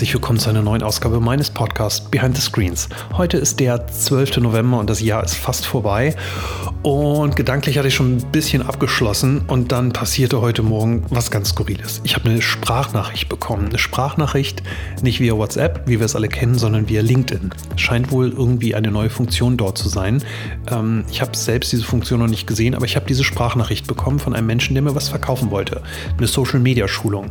herzlich willkommen zu einer neuen Ausgabe meines Podcasts Behind the Screens. Heute ist der 12. November und das Jahr ist fast vorbei. Und gedanklich hatte ich schon ein bisschen abgeschlossen und dann passierte heute Morgen was ganz Skurriles. Ich habe eine Sprachnachricht bekommen. Eine Sprachnachricht nicht via WhatsApp, wie wir es alle kennen, sondern via LinkedIn. Scheint wohl irgendwie eine neue Funktion dort zu sein. Ähm, ich habe selbst diese Funktion noch nicht gesehen, aber ich habe diese Sprachnachricht bekommen von einem Menschen, der mir was verkaufen wollte. Eine Social-Media-Schulung.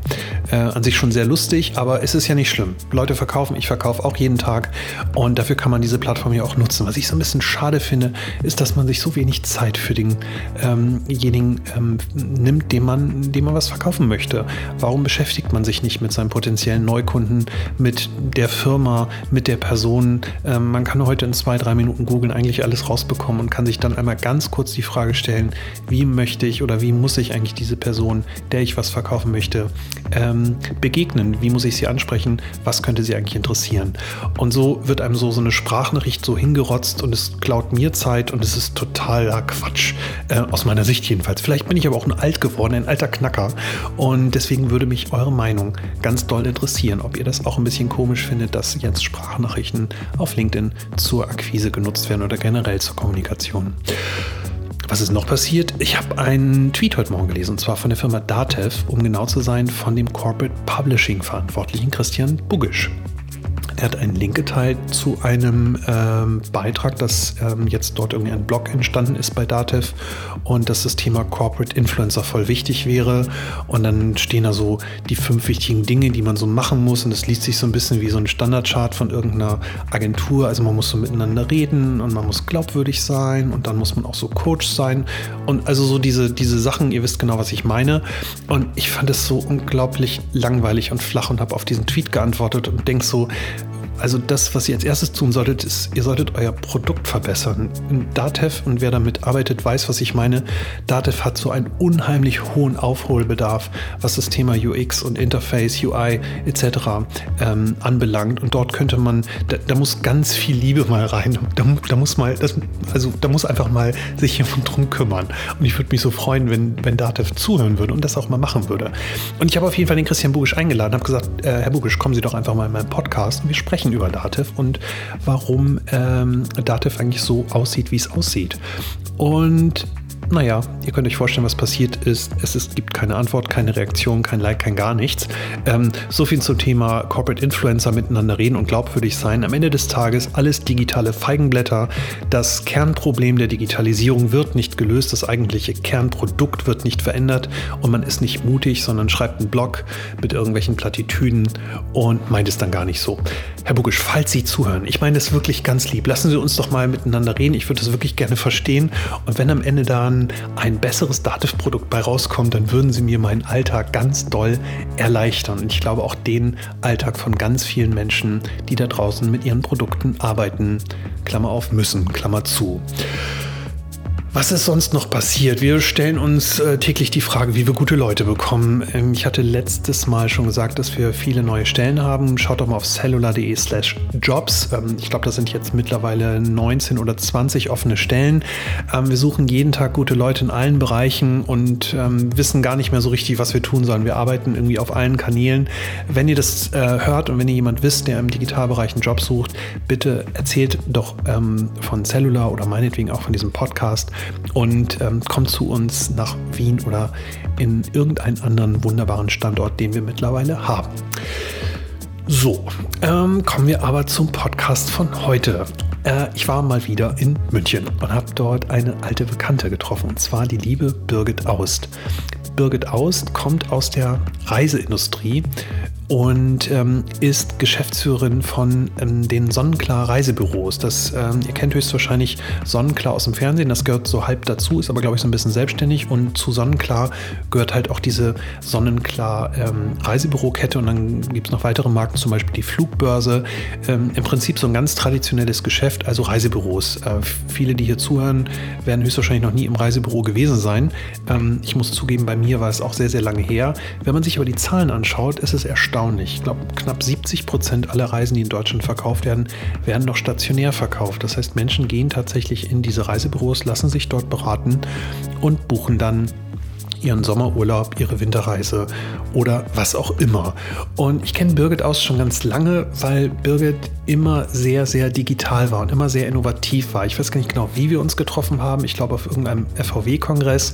Äh, an sich schon sehr lustig, aber es ist ja nicht schlimm. Leute verkaufen, ich verkaufe auch jeden Tag und dafür kann man diese Plattform ja auch nutzen. Was ich so ein bisschen schade finde, ist, dass man sich so wenig Zeit für denjenigen ähm, ähm, nimmt, dem man, dem man was verkaufen möchte. Warum beschäftigt man sich nicht mit seinem potenziellen Neukunden, mit der Firma, mit der Person? Ähm, man kann heute in zwei, drei Minuten googeln eigentlich alles rausbekommen und kann sich dann einmal ganz kurz die Frage stellen, wie möchte ich oder wie muss ich eigentlich diese Person, der ich was verkaufen möchte, ähm, begegnen? Wie muss ich sie ansprechen? Was könnte sie eigentlich interessieren? Und so wird einem so, so eine Sprachnachricht so hingerotzt und es klaut mir Zeit und es ist totaler Quatsch. Äh, aus meiner Sicht jedenfalls. Vielleicht bin ich aber auch ein alt geworden, ein alter Knacker. Und deswegen würde mich eure Meinung ganz doll interessieren, ob ihr das auch ein bisschen komisch findet, dass jetzt Sprachnachrichten auf LinkedIn zur Akquise genutzt werden oder generell zur Kommunikation. Was ist noch passiert? Ich habe einen Tweet heute Morgen gelesen, und zwar von der Firma Datev, um genau zu sein, von dem Corporate Publishing Verantwortlichen Christian Bugisch. Er hat einen Link geteilt zu einem ähm, Beitrag, dass ähm, jetzt dort irgendwie ein Blog entstanden ist bei Datev und dass das Thema Corporate Influencer voll wichtig wäre. Und dann stehen da so die fünf wichtigen Dinge, die man so machen muss. Und das liest sich so ein bisschen wie so ein Standardchart von irgendeiner Agentur. Also man muss so miteinander reden und man muss glaubwürdig sein und dann muss man auch so Coach sein. Und also so diese, diese Sachen, ihr wisst genau, was ich meine. Und ich fand es so unglaublich langweilig und flach und habe auf diesen Tweet geantwortet und denke so, also das, was ihr als erstes tun solltet, ist, ihr solltet euer Produkt verbessern. Datev, und wer damit arbeitet, weiß, was ich meine, Datev hat so einen unheimlich hohen Aufholbedarf, was das Thema UX und Interface, UI etc. Ähm, anbelangt. Und dort könnte man, da, da, muss ganz viel Liebe mal rein. Da, da, muss mal, das, also da muss einfach mal sich jemand drum kümmern. Und ich würde mich so freuen, wenn, wenn Datev zuhören würde und das auch mal machen würde. Und ich habe auf jeden Fall den Christian Bugisch eingeladen, habe gesagt, äh, Herr Bugisch, kommen Sie doch einfach mal in meinen Podcast und wir sprechen sprechen über Dativ und warum ähm, Dativ eigentlich so aussieht, wie es aussieht. Und naja, ihr könnt euch vorstellen, was passiert ist. Es ist, gibt keine Antwort, keine Reaktion, kein Like, kein gar nichts. Ähm, so viel zum Thema Corporate Influencer miteinander reden und glaubwürdig sein. Am Ende des Tages alles digitale Feigenblätter. Das Kernproblem der Digitalisierung wird nicht gelöst. Das eigentliche Kernprodukt wird nicht verändert und man ist nicht mutig, sondern schreibt einen Blog mit irgendwelchen Plattitüden und meint es dann gar nicht so. Herr Bugisch, falls Sie zuhören, ich meine es wirklich ganz lieb. Lassen Sie uns doch mal miteinander reden. Ich würde das wirklich gerne verstehen. Und wenn am Ende dann ein besseres Dativ-Produkt bei rauskommt, dann würden sie mir meinen Alltag ganz doll erleichtern. Und ich glaube auch den Alltag von ganz vielen Menschen, die da draußen mit ihren Produkten arbeiten. Klammer auf müssen, Klammer zu. Was ist sonst noch passiert? Wir stellen uns äh, täglich die Frage, wie wir gute Leute bekommen. Ähm, ich hatte letztes Mal schon gesagt, dass wir viele neue Stellen haben. Schaut doch mal auf cellular.de slash jobs. Ähm, ich glaube, das sind jetzt mittlerweile 19 oder 20 offene Stellen. Ähm, wir suchen jeden Tag gute Leute in allen Bereichen und ähm, wissen gar nicht mehr so richtig, was wir tun sollen. Wir arbeiten irgendwie auf allen Kanälen. Wenn ihr das äh, hört und wenn ihr jemand wisst, der im Digitalbereich einen Job sucht, bitte erzählt doch ähm, von Cellular oder meinetwegen auch von diesem Podcast und ähm, kommt zu uns nach Wien oder in irgendeinen anderen wunderbaren Standort, den wir mittlerweile haben. So, ähm, kommen wir aber zum Podcast von heute. Äh, ich war mal wieder in München und habe dort eine alte Bekannte getroffen, und zwar die liebe Birgit Aust. Birgit Aust kommt aus der Reiseindustrie und ähm, ist Geschäftsführerin von ähm, den Sonnenklar Reisebüros. Das, ähm, ihr kennt höchstwahrscheinlich Sonnenklar aus dem Fernsehen, das gehört so halb dazu, ist aber glaube ich so ein bisschen selbstständig und zu Sonnenklar gehört halt auch diese Sonnenklar ähm, Reisebürokette und dann gibt es noch weitere Marken, zum Beispiel die Flugbörse. Ähm, Im Prinzip so ein ganz traditionelles Geschäft, also Reisebüros. Äh, viele, die hier zuhören, werden höchstwahrscheinlich noch nie im Reisebüro gewesen sein. Ähm, ich muss zugeben, bei mir war es auch sehr, sehr lange her. Wenn man sich aber die Zahlen anschaut, ist es erstaunlich, erstaunlich. Ich glaube, knapp 70 Prozent aller Reisen, die in Deutschland verkauft werden, werden noch stationär verkauft. Das heißt, Menschen gehen tatsächlich in diese Reisebüros, lassen sich dort beraten und buchen dann ihren Sommerurlaub, ihre Winterreise oder was auch immer. Und ich kenne Birgit aus schon ganz lange, weil Birgit immer sehr, sehr digital war und immer sehr innovativ war. Ich weiß gar nicht genau, wie wir uns getroffen haben. Ich glaube auf irgendeinem FVW-Kongress.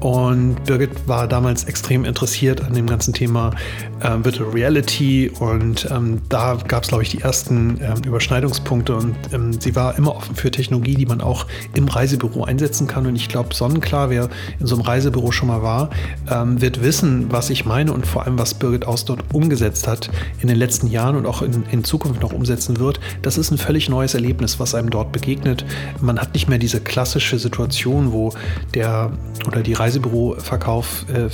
Und Birgit war damals extrem interessiert an dem ganzen Thema äh, Virtual Reality. Und ähm, da gab es, glaube ich, die ersten ähm, Überschneidungspunkte. Und ähm, sie war immer offen für Technologie, die man auch im Reisebüro einsetzen kann. Und ich glaube, sonnenklar, wer in so einem Reisebüro schon mal war, ähm, wird wissen, was ich meine und vor allem, was Birgit Aus dort umgesetzt hat in den letzten Jahren und auch in, in Zukunft noch umsetzen wird. Das ist ein völlig neues Erlebnis, was einem dort begegnet. Man hat nicht mehr diese klassische Situation, wo der oder die Reisebüroverkauf, äh,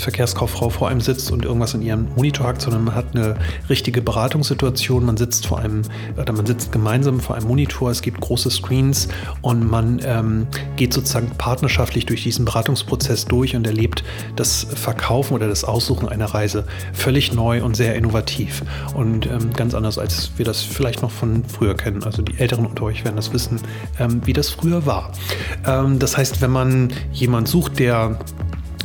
vor einem sitzt und irgendwas in ihrem Monitor hackt, sondern man hat eine richtige Beratungssituation. Man sitzt vor einem, oder man sitzt gemeinsam vor einem Monitor, es gibt große Screens und man ähm, geht sozusagen partnerschaftlich durch diesen Beratungsprozess durch und erlebt das Verkaufen oder das Aussuchen einer Reise völlig neu und sehr innovativ und ähm, ganz anders, als wir das vielleicht noch von früher kennen. Also die Älteren unter euch werden das wissen, ähm, wie das früher war. Ähm, das heißt, wenn man jemand sucht, der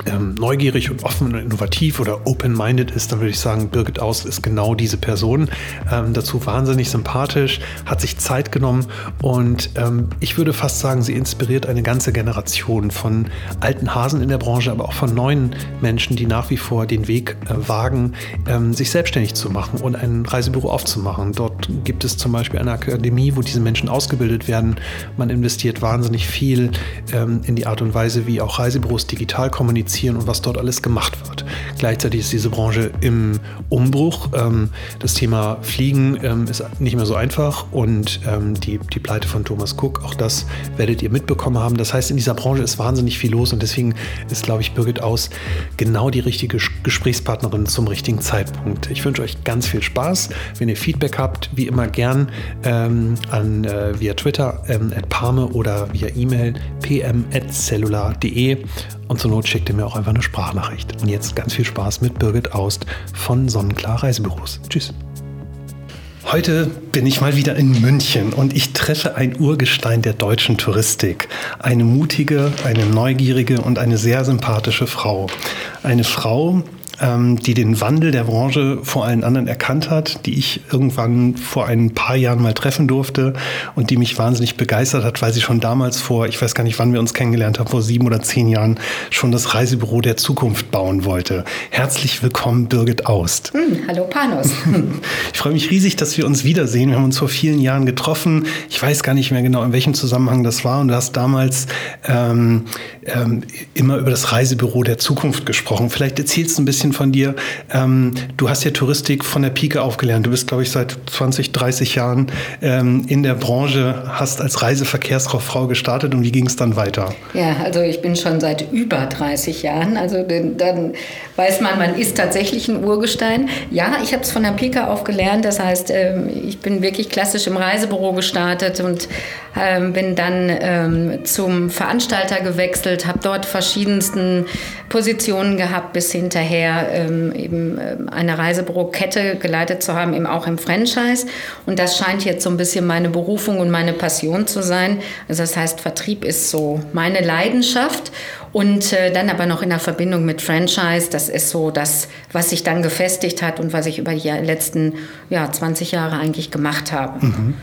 ähm, neugierig und offen und innovativ oder open-minded ist, dann würde ich sagen, Birgit Aus ist genau diese Person. Ähm, dazu wahnsinnig sympathisch, hat sich Zeit genommen und ähm, ich würde fast sagen, sie inspiriert eine ganze Generation von alten Hasen in der Branche, aber auch von neuen Menschen, die nach wie vor den Weg äh, wagen, ähm, sich selbstständig zu machen und ein Reisebüro aufzumachen. Dort gibt es zum Beispiel eine Akademie, wo diese Menschen ausgebildet werden. Man investiert wahnsinnig viel ähm, in die Art und Weise, wie auch Reisebüros digital kommunizieren kommunizieren und was dort alles gemacht wird. Gleichzeitig ist diese Branche im Umbruch. Ähm, das Thema Fliegen ähm, ist nicht mehr so einfach und ähm, die, die Pleite von Thomas Cook, auch das werdet ihr mitbekommen haben. Das heißt, in dieser Branche ist wahnsinnig viel los und deswegen ist, glaube ich, Birgit Aus genau die richtige Gesprächspartnerin zum richtigen Zeitpunkt. Ich wünsche euch ganz viel Spaß. Wenn ihr Feedback habt, wie immer gern ähm, an äh, via Twitter ähm, at Parme oder via E-Mail pm.cellular.de und zur Not schickt ihr mir auch einfach eine Sprachnachricht. Und jetzt ganz viel Spaß mit Birgit Aust von Sonnenklar Reisebüros. Tschüss. Heute bin ich mal wieder in München und ich treffe ein Urgestein der deutschen Touristik. Eine mutige, eine neugierige und eine sehr sympathische Frau. Eine Frau, die den Wandel der Branche vor allen anderen erkannt hat, die ich irgendwann vor ein paar Jahren mal treffen durfte und die mich wahnsinnig begeistert hat, weil sie schon damals vor, ich weiß gar nicht, wann wir uns kennengelernt haben, vor sieben oder zehn Jahren schon das Reisebüro der Zukunft bauen wollte. Herzlich willkommen, Birgit Aust. Hm, hallo, Panos. Ich freue mich riesig, dass wir uns wiedersehen. Wir haben uns vor vielen Jahren getroffen. Ich weiß gar nicht mehr genau, in welchem Zusammenhang das war. Und du hast damals ähm, ähm, immer über das Reisebüro der Zukunft gesprochen. Vielleicht erzählst du ein bisschen von dir. Ähm, du hast ja Touristik von der Pike aufgelernt. Du bist, glaube ich, seit 20, 30 Jahren ähm, in der Branche, hast als Reiseverkehrskauffrau gestartet und wie ging es dann weiter? Ja, also ich bin schon seit über 30 Jahren. Also dann weiß man, man ist tatsächlich ein Urgestein. Ja, ich habe es von der Pike aufgelernt. Das heißt, ähm, ich bin wirklich klassisch im Reisebüro gestartet und ähm, bin dann ähm, zum Veranstalter gewechselt, habe dort verschiedensten Positionen gehabt, bis hinterher ähm, eben ähm, eine Reisebürokette geleitet zu haben, eben auch im Franchise. Und das scheint jetzt so ein bisschen meine Berufung und meine Passion zu sein. Also das heißt, Vertrieb ist so meine Leidenschaft. Und äh, dann aber noch in der Verbindung mit Franchise, das ist so das, was sich dann gefestigt hat und was ich über die letzten ja, 20 Jahre eigentlich gemacht habe. Mhm.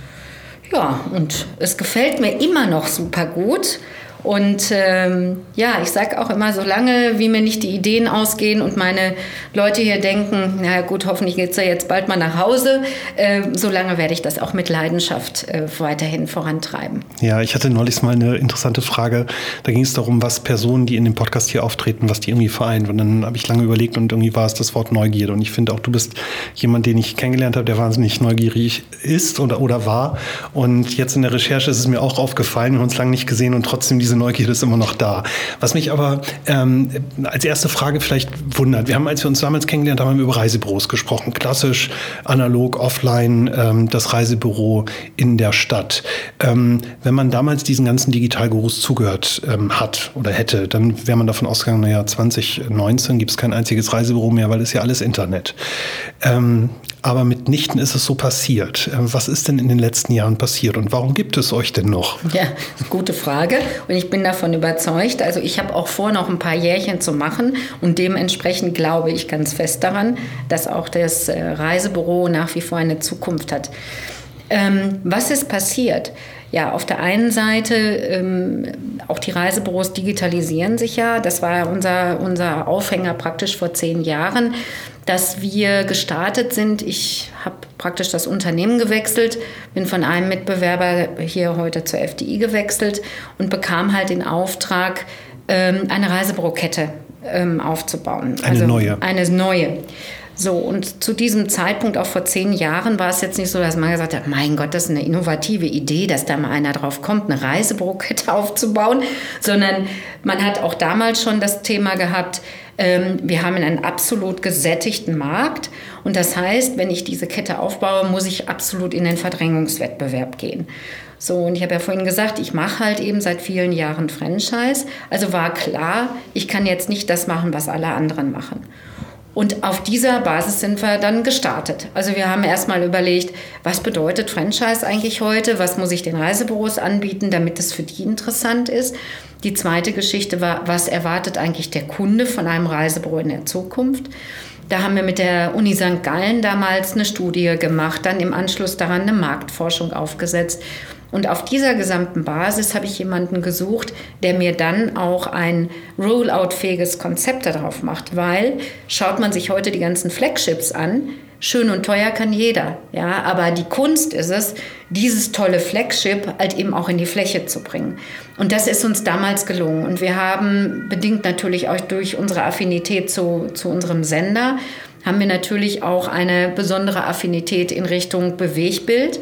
Ja, und es gefällt mir immer noch super gut. Und ähm, ja, ich sage auch immer, solange wie mir nicht die Ideen ausgehen und meine Leute hier denken, na gut, hoffentlich geht es ja jetzt bald mal nach Hause, äh, solange werde ich das auch mit Leidenschaft äh, weiterhin vorantreiben. Ja, ich hatte neulich mal eine interessante Frage. Da ging es darum, was Personen, die in dem Podcast hier auftreten, was die irgendwie vereint. Und dann habe ich lange überlegt und irgendwie war es das Wort Neugierde. Und ich finde auch, du bist jemand, den ich kennengelernt habe, der wahnsinnig neugierig ist oder, oder war. Und jetzt in der Recherche ist es mir auch aufgefallen, wir haben uns lange nicht gesehen und trotzdem diese diese Neugierde ist immer noch da. Was mich aber ähm, als erste Frage vielleicht wundert, wir haben, als wir uns damals kennengelernt haben, über Reisebüros gesprochen. Klassisch, analog, offline, ähm, das Reisebüro in der Stadt. Ähm, wenn man damals diesen ganzen Digitalgurus zugehört ähm, hat oder hätte, dann wäre man davon ausgegangen, naja, 2019 gibt es kein einziges Reisebüro mehr, weil es ja alles Internet. Ähm, aber mitnichten ist es so passiert. Äh, was ist denn in den letzten Jahren passiert und warum gibt es euch denn noch? Ja, gute Frage. Und ich bin davon überzeugt. Also ich habe auch vor, noch ein paar Jährchen zu machen und dementsprechend glaube ich ganz fest daran, dass auch das äh, Reisebüro nach wie vor eine Zukunft hat. Ähm, was ist passiert? Ja, auf der einen Seite, ähm, auch die Reisebüros digitalisieren sich ja. Das war unser, unser Aufhänger praktisch vor zehn Jahren, dass wir gestartet sind. Ich habe praktisch das Unternehmen gewechselt, bin von einem Mitbewerber hier heute zur FDI gewechselt und bekam halt den Auftrag, ähm, eine Reisebürokette ähm, aufzubauen. Eine also neue. Eine neue. So, und zu diesem Zeitpunkt, auch vor zehn Jahren, war es jetzt nicht so, dass man gesagt hat, mein Gott, das ist eine innovative Idee, dass da mal einer drauf kommt, eine Reisebürokette aufzubauen, sondern man hat auch damals schon das Thema gehabt, ähm, wir haben einen absolut gesättigten Markt und das heißt, wenn ich diese Kette aufbaue, muss ich absolut in den Verdrängungswettbewerb gehen. So, und ich habe ja vorhin gesagt, ich mache halt eben seit vielen Jahren Franchise. Also war klar, ich kann jetzt nicht das machen, was alle anderen machen. Und auf dieser Basis sind wir dann gestartet. Also wir haben erstmal überlegt, was bedeutet Franchise eigentlich heute? Was muss ich den Reisebüros anbieten, damit es für die interessant ist? Die zweite Geschichte war, was erwartet eigentlich der Kunde von einem Reisebüro in der Zukunft? Da haben wir mit der Uni St. Gallen damals eine Studie gemacht, dann im Anschluss daran eine Marktforschung aufgesetzt. Und auf dieser gesamten Basis habe ich jemanden gesucht, der mir dann auch ein Rollout-fähiges Konzept darauf macht, weil schaut man sich heute die ganzen Flagships an, schön und teuer kann jeder, ja, aber die Kunst ist es, dieses tolle Flagship halt eben auch in die Fläche zu bringen. Und das ist uns damals gelungen und wir haben bedingt natürlich auch durch unsere Affinität zu, zu unserem Sender haben wir natürlich auch eine besondere Affinität in Richtung Bewegbild.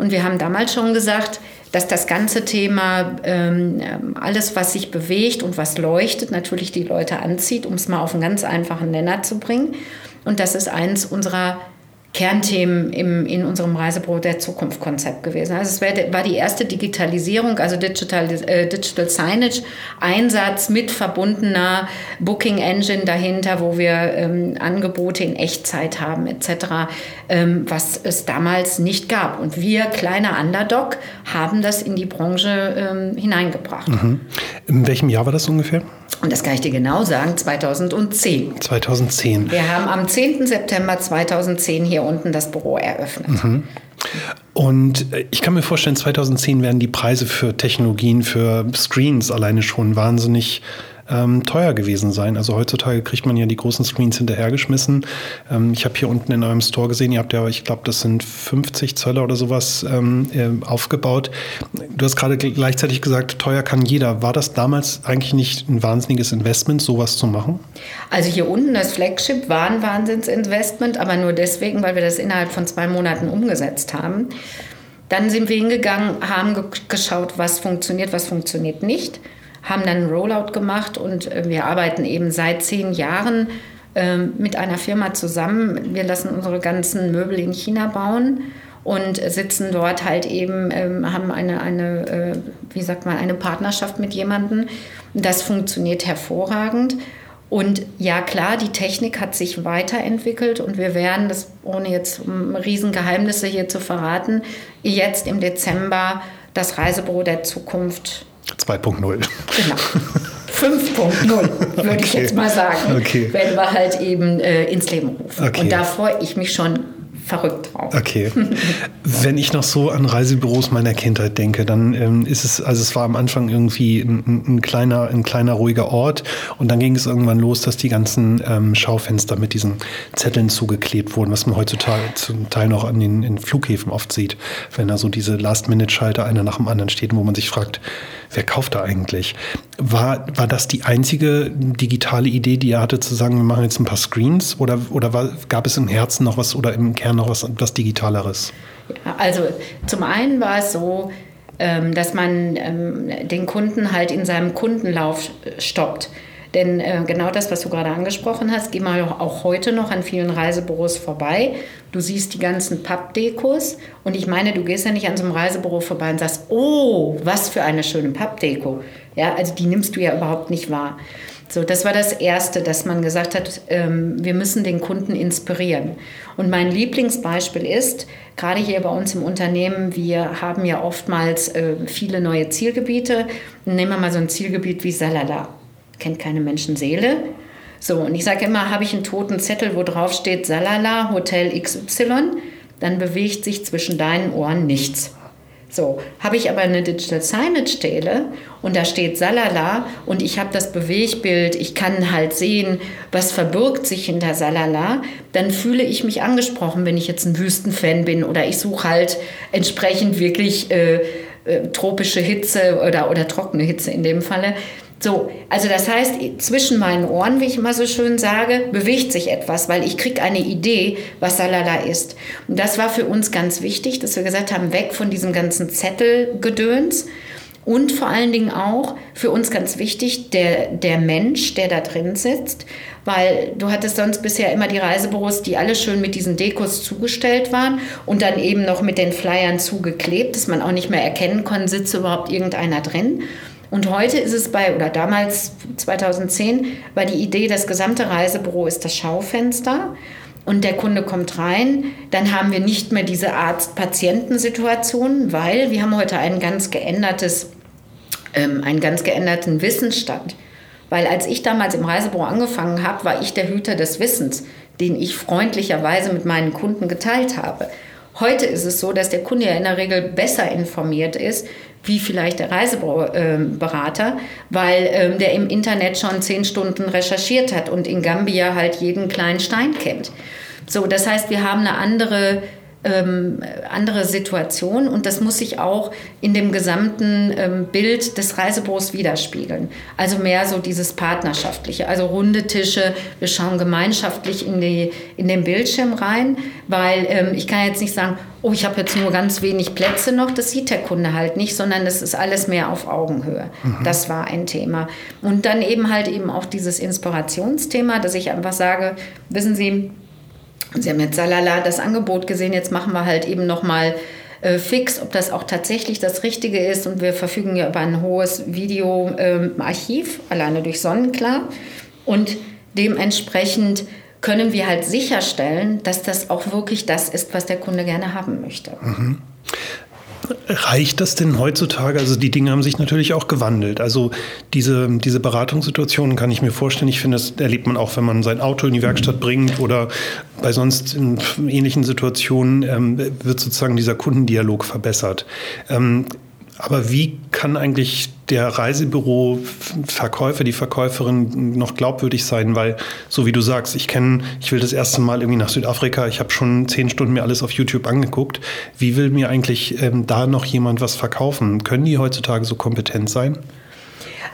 Und wir haben damals schon gesagt, dass das ganze Thema, ähm, alles, was sich bewegt und was leuchtet, natürlich die Leute anzieht, um es mal auf einen ganz einfachen Nenner zu bringen. Und das ist eins unserer Kernthemen im, in unserem Reisebrot der Zukunft Konzept gewesen. Also es war die erste Digitalisierung, also Digital, äh, Digital Signage, Einsatz mit verbundener Booking Engine dahinter, wo wir ähm, Angebote in Echtzeit haben etc., ähm, was es damals nicht gab. Und wir, kleiner Underdog, haben das in die Branche ähm, hineingebracht. Mhm. In welchem Jahr war das ungefähr? Und das kann ich dir genau sagen, 2010. 2010. Wir haben am 10. September 2010 hier unten das Büro eröffnet. Mhm. Und äh, ich kann mir vorstellen, 2010 werden die Preise für Technologien, für Screens alleine schon wahnsinnig ähm, teuer gewesen sein. Also heutzutage kriegt man ja die großen Screens hinterhergeschmissen. Ähm, ich habe hier unten in eurem Store gesehen, ihr habt ja, ich glaube, das sind 50 Zöller oder sowas ähm, äh, aufgebaut. Du hast gerade gleichzeitig gesagt, teuer kann jeder. War das damals eigentlich nicht ein wahnsinniges Investment, sowas zu machen? Also hier unten das Flagship war ein Wahnsinnsinvestment, aber nur deswegen, weil wir das innerhalb von zwei Monaten umgesetzt haben. Dann sind wir hingegangen, haben geschaut, was funktioniert, was funktioniert nicht haben dann einen Rollout gemacht und äh, wir arbeiten eben seit zehn Jahren ähm, mit einer Firma zusammen. Wir lassen unsere ganzen Möbel in China bauen und sitzen dort halt eben, ähm, haben eine, eine äh, wie sagt man, eine Partnerschaft mit jemandem. Das funktioniert hervorragend. Und ja, klar, die Technik hat sich weiterentwickelt und wir werden, das ohne jetzt Riesengeheimnisse hier zu verraten, jetzt im Dezember das Reisebüro der Zukunft 2.0. Genau. 5.0, würde okay. ich jetzt mal sagen, okay. werden wir halt eben äh, ins Leben rufen. Okay. Und da freue ich mich schon verrückt drauf. Okay. Wenn ich noch so an Reisebüros meiner Kindheit denke, dann ähm, ist es, also es war am Anfang irgendwie ein, ein, kleiner, ein kleiner ruhiger Ort und dann ging es irgendwann los, dass die ganzen ähm, Schaufenster mit diesen Zetteln zugeklebt wurden, was man heutzutage zum Teil noch an den in Flughäfen oft sieht, wenn da so diese Last-Minute-Schalter einer nach dem anderen stehen, wo man sich fragt, wer kauft da eigentlich? War, war das die einzige digitale Idee, die ihr hatte, zu sagen, wir machen jetzt ein paar Screens? Oder, oder war, gab es im Herzen noch was oder im Kern noch was, was Digitaleres? Also zum einen war es so, ähm, dass man ähm, den Kunden halt in seinem Kundenlauf stoppt. Denn äh, genau das, was du gerade angesprochen hast, geh mal auch heute noch an vielen Reisebüros vorbei. Du siehst die ganzen Pappdekos und ich meine, du gehst ja nicht an so einem Reisebüro vorbei und sagst, oh, was für eine schöne Pappdeko. Ja, also die nimmst du ja überhaupt nicht wahr. So, das war das Erste, dass man gesagt hat, ähm, wir müssen den Kunden inspirieren. Und mein Lieblingsbeispiel ist, gerade hier bei uns im Unternehmen, wir haben ja oftmals äh, viele neue Zielgebiete. Nehmen wir mal so ein Zielgebiet wie Salala. Kennt keine Menschenseele. So, und ich sage immer, habe ich einen toten Zettel, wo drauf steht Salala, Hotel XY, dann bewegt sich zwischen deinen Ohren nichts. So, habe ich aber eine Digital Signage Stele und da steht Salala und ich habe das Bewegbild, ich kann halt sehen, was verbirgt sich hinter Salala, dann fühle ich mich angesprochen, wenn ich jetzt ein Wüstenfan bin oder ich suche halt entsprechend wirklich äh, äh, tropische Hitze oder, oder trockene Hitze in dem Falle. So, also das heißt, zwischen meinen Ohren, wie ich immer so schön sage, bewegt sich etwas, weil ich kriege eine Idee, was Salala ist. Und das war für uns ganz wichtig, dass wir gesagt haben, weg von diesem ganzen Zettelgedöns. Und vor allen Dingen auch für uns ganz wichtig, der, der Mensch, der da drin sitzt, weil du hattest sonst bisher immer die Reisebüros, die alle schön mit diesen Dekos zugestellt waren und dann eben noch mit den Flyern zugeklebt, dass man auch nicht mehr erkennen konnte, sitzt überhaupt irgendeiner drin. Und heute ist es bei, oder damals 2010, war die Idee, das gesamte Reisebüro ist das Schaufenster und der Kunde kommt rein, dann haben wir nicht mehr diese Arzt-Patienten-Situation, weil wir haben heute ein ganz geändertes, ähm, einen ganz geänderten Wissensstand. Weil als ich damals im Reisebüro angefangen habe, war ich der Hüter des Wissens, den ich freundlicherweise mit meinen Kunden geteilt habe. Heute ist es so, dass der Kunde ja in der Regel besser informiert ist, wie vielleicht der Reiseberater, weil ähm, der im Internet schon zehn Stunden recherchiert hat und in Gambia halt jeden kleinen Stein kennt. So, das heißt, wir haben eine andere ähm, andere Situation und das muss sich auch in dem gesamten ähm, Bild des Reisebüros widerspiegeln. Also mehr so dieses Partnerschaftliche, also runde Tische, wir schauen gemeinschaftlich in, die, in den Bildschirm rein, weil ähm, ich kann jetzt nicht sagen, oh, ich habe jetzt nur ganz wenig Plätze noch, das sieht der Kunde halt nicht, sondern das ist alles mehr auf Augenhöhe. Mhm. Das war ein Thema. Und dann eben halt eben auch dieses Inspirationsthema, dass ich einfach sage, wissen Sie, Sie haben jetzt Salala das Angebot gesehen, jetzt machen wir halt eben nochmal äh, fix, ob das auch tatsächlich das Richtige ist. Und wir verfügen ja über ein hohes Videoarchiv, ähm, alleine durch Sonnenklar. Und dementsprechend können wir halt sicherstellen, dass das auch wirklich das ist, was der Kunde gerne haben möchte. Mhm. Reicht das denn heutzutage? Also die Dinge haben sich natürlich auch gewandelt. Also diese, diese Beratungssituationen kann ich mir vorstellen. Ich finde, das erlebt man auch, wenn man sein Auto in die Werkstatt bringt oder bei sonst ähnlichen Situationen ähm, wird sozusagen dieser Kundendialog verbessert. Ähm, aber wie kann eigentlich der Reisebüro-Verkäufer, die Verkäuferin noch glaubwürdig sein? Weil, so wie du sagst, ich kenne, ich will das erste Mal irgendwie nach Südafrika, ich habe schon zehn Stunden mir alles auf YouTube angeguckt. Wie will mir eigentlich ähm, da noch jemand was verkaufen? Können die heutzutage so kompetent sein?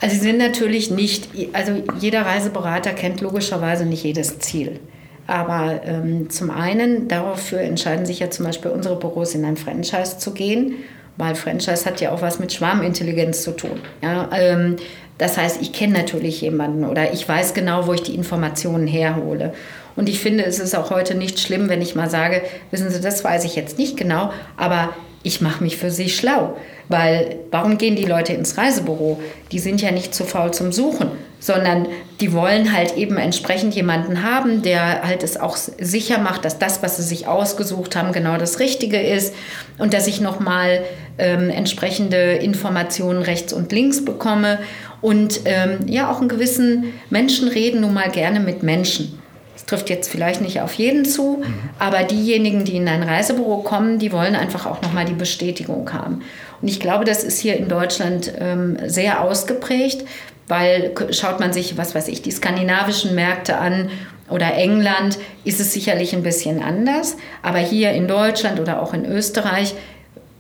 Also sie sind natürlich nicht, also jeder Reiseberater kennt logischerweise nicht jedes Ziel. Aber ähm, zum einen, dafür entscheiden sich ja zum Beispiel unsere Büros in ein Franchise zu gehen weil Franchise hat ja auch was mit Schwarmintelligenz zu tun. Ja, ähm, das heißt, ich kenne natürlich jemanden oder ich weiß genau, wo ich die Informationen herhole. Und ich finde, es ist auch heute nicht schlimm, wenn ich mal sage, wissen Sie, das weiß ich jetzt nicht genau, aber ich mache mich für Sie schlau. Weil warum gehen die Leute ins Reisebüro? Die sind ja nicht zu faul zum Suchen, sondern die wollen halt eben entsprechend jemanden haben, der halt es auch sicher macht, dass das, was sie sich ausgesucht haben, genau das Richtige ist und dass ich nochmal ähm, entsprechende Informationen rechts und links bekomme und ähm, ja auch einen gewissen Menschen reden nun mal gerne mit Menschen. Das trifft jetzt vielleicht nicht auf jeden zu, mhm. aber diejenigen, die in ein Reisebüro kommen, die wollen einfach auch nochmal die Bestätigung haben. Und ich glaube, das ist hier in Deutschland ähm, sehr ausgeprägt, weil schaut man sich, was weiß ich, die skandinavischen Märkte an oder England, ist es sicherlich ein bisschen anders. Aber hier in Deutschland oder auch in Österreich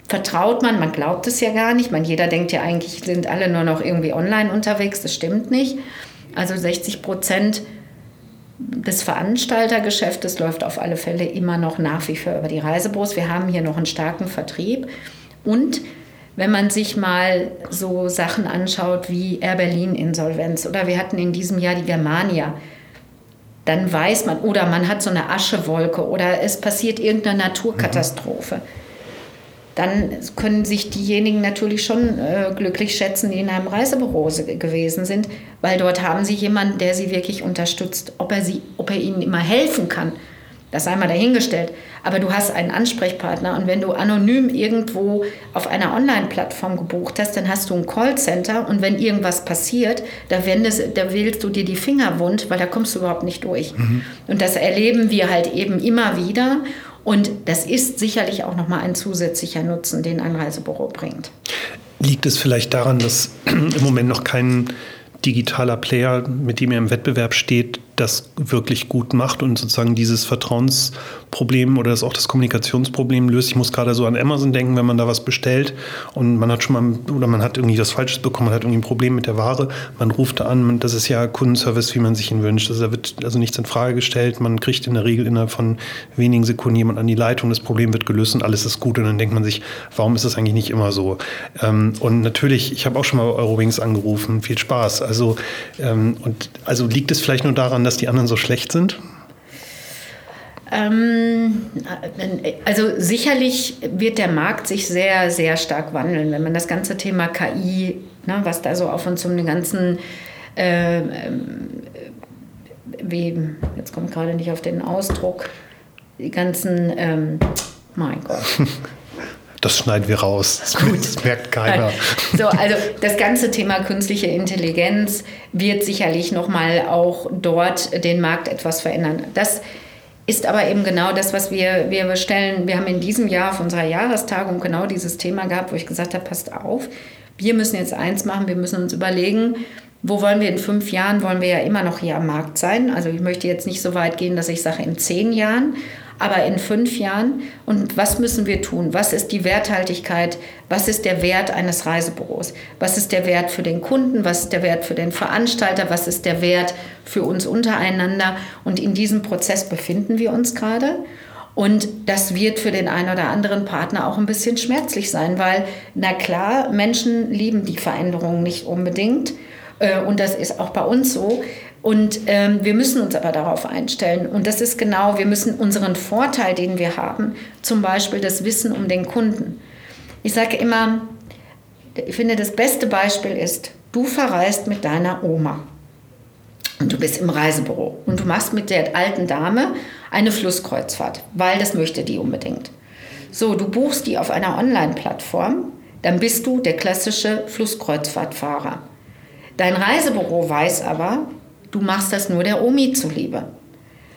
vertraut man, man glaubt es ja gar nicht. Man, jeder denkt ja eigentlich, sind alle nur noch irgendwie online unterwegs. Das stimmt nicht. Also 60 Prozent des Veranstaltergeschäftes läuft auf alle Fälle immer noch nach wie vor über die Reisebüros. Wir haben hier noch einen starken Vertrieb. Und wenn man sich mal so Sachen anschaut wie Air Berlin Insolvenz oder wir hatten in diesem Jahr die Germania, dann weiß man, oder man hat so eine Aschewolke oder es passiert irgendeine Naturkatastrophe. Dann können sich diejenigen natürlich schon äh, glücklich schätzen, die in einem Reisebüro gewesen sind, weil dort haben sie jemanden, der sie wirklich unterstützt. Ob er, sie, ob er ihnen immer helfen kann, das sei mal dahingestellt. Aber du hast einen Ansprechpartner und wenn du anonym irgendwo auf einer Online-Plattform gebucht hast, dann hast du ein Callcenter und wenn irgendwas passiert, da, wendest, da wählst du dir die Finger wund, weil da kommst du überhaupt nicht durch. Mhm. Und das erleben wir halt eben immer wieder. Und das ist sicherlich auch nochmal ein zusätzlicher Nutzen, den ein Reisebüro bringt. Liegt es vielleicht daran, dass im Moment noch kein digitaler Player, mit dem ihr im Wettbewerb steht, das wirklich gut macht und sozusagen dieses Vertrauensproblem oder das auch das Kommunikationsproblem löst. Ich muss gerade so an Amazon denken, wenn man da was bestellt und man hat schon mal oder man hat irgendwie das Falsches bekommen, man hat irgendwie ein Problem mit der Ware, man ruft da an, das ist ja Kundenservice, wie man sich ihn wünscht. Also da wird also nichts in Frage gestellt, man kriegt in der Regel innerhalb von wenigen Sekunden jemand an die Leitung, das Problem wird gelöst und alles ist gut und dann denkt man sich, warum ist das eigentlich nicht immer so? Ähm, und natürlich, ich habe auch schon mal Eurowings angerufen, viel Spaß. Also ähm, und also liegt es vielleicht nur daran, dass die anderen so schlecht sind? Ähm, also sicherlich wird der Markt sich sehr, sehr stark wandeln, wenn man das ganze Thema KI, ne, was da so auf uns zum ganzen, äh, wie, jetzt kommt gerade nicht auf den Ausdruck, die ganzen, ähm, mein Gott. Das schneiden wir raus. Das, Gut. das merkt keiner. So, also das ganze Thema künstliche Intelligenz wird sicherlich nochmal auch dort den Markt etwas verändern. Das ist aber eben genau das, was wir, wir stellen. Wir haben in diesem Jahr auf unserer Jahrestagung genau dieses Thema gehabt, wo ich gesagt habe, passt auf, wir müssen jetzt eins machen, wir müssen uns überlegen, wo wollen wir in fünf Jahren, wollen wir ja immer noch hier am Markt sein. Also ich möchte jetzt nicht so weit gehen, dass ich sage in zehn Jahren, aber in fünf Jahren. Und was müssen wir tun? Was ist die Werthaltigkeit? Was ist der Wert eines Reisebüros? Was ist der Wert für den Kunden? Was ist der Wert für den Veranstalter? Was ist der Wert für uns untereinander? Und in diesem Prozess befinden wir uns gerade. Und das wird für den einen oder anderen Partner auch ein bisschen schmerzlich sein, weil, na klar, Menschen lieben die Veränderungen nicht unbedingt. Äh, und das ist auch bei uns so. Und ähm, wir müssen uns aber darauf einstellen. Und das ist genau, wir müssen unseren Vorteil, den wir haben, zum Beispiel das Wissen um den Kunden. Ich sage immer, ich finde, das beste Beispiel ist, du verreist mit deiner Oma. Und du bist im Reisebüro und du machst mit der alten Dame eine Flusskreuzfahrt, weil das möchte die unbedingt. So, du buchst die auf einer Online-Plattform, dann bist du der klassische Flusskreuzfahrtfahrer. Dein Reisebüro weiß aber, du machst das nur der Omi zuliebe.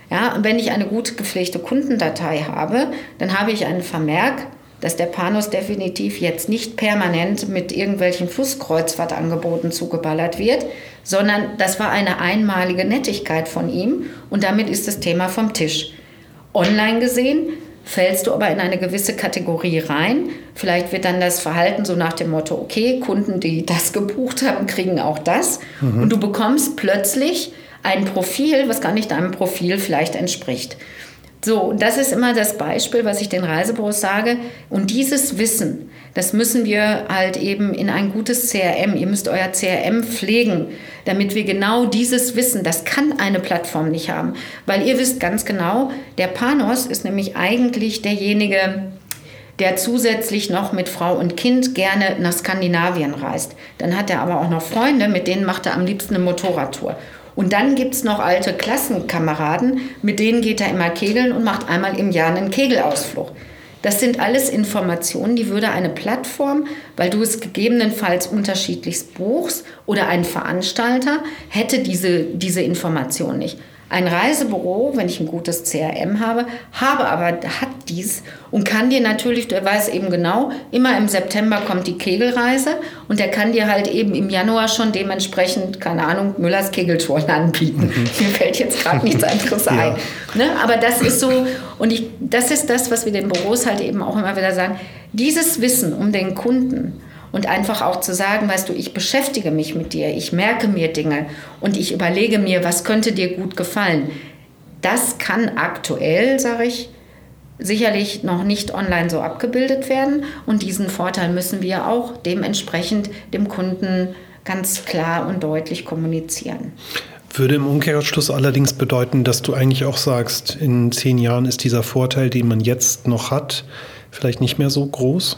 Ja, und wenn ich eine gut gepflegte Kundendatei habe, dann habe ich einen Vermerk, dass der Panos definitiv jetzt nicht permanent mit irgendwelchen Flusskreuzfahrtangeboten zugeballert wird, sondern das war eine einmalige Nettigkeit von ihm und damit ist das Thema vom Tisch. Online gesehen fällst du aber in eine gewisse Kategorie rein. Vielleicht wird dann das Verhalten so nach dem Motto, okay, Kunden, die das gebucht haben, kriegen auch das. Mhm. Und du bekommst plötzlich ein Profil, was gar nicht deinem Profil vielleicht entspricht. So, das ist immer das Beispiel, was ich den Reisebüros sage. Und dieses Wissen, das müssen wir halt eben in ein gutes CRM, ihr müsst euer CRM pflegen, damit wir genau dieses Wissen, das kann eine Plattform nicht haben. Weil ihr wisst ganz genau, der Panos ist nämlich eigentlich derjenige, der zusätzlich noch mit Frau und Kind gerne nach Skandinavien reist. Dann hat er aber auch noch Freunde, mit denen macht er am liebsten eine Motorradtour. Und dann gibt es noch alte Klassenkameraden, mit denen geht er immer kegeln und macht einmal im Jahr einen Kegelausflug. Das sind alles Informationen, die würde eine Plattform, weil du es gegebenenfalls unterschiedlich buchst oder ein Veranstalter, hätte diese, diese Information nicht. Ein Reisebüro, wenn ich ein gutes CRM habe, habe aber hat dies und kann dir natürlich, der weiß eben genau, immer im September kommt die Kegelreise und der kann dir halt eben im Januar schon dementsprechend, keine Ahnung, Müllers Kegeltouren anbieten. Mhm. Mir fällt jetzt gerade nichts anderes ja. ein. Ne? Aber das ist so, und ich, das ist das, was wir den Büros halt eben auch immer wieder sagen, dieses Wissen um den Kunden und einfach auch zu sagen, weißt du, ich beschäftige mich mit dir, ich merke mir Dinge und ich überlege mir, was könnte dir gut gefallen. Das kann aktuell, sage ich, sicherlich noch nicht online so abgebildet werden und diesen Vorteil müssen wir auch dementsprechend dem Kunden ganz klar und deutlich kommunizieren. Würde im Umkehrschluss allerdings bedeuten, dass du eigentlich auch sagst, in zehn Jahren ist dieser Vorteil, den man jetzt noch hat, vielleicht nicht mehr so groß?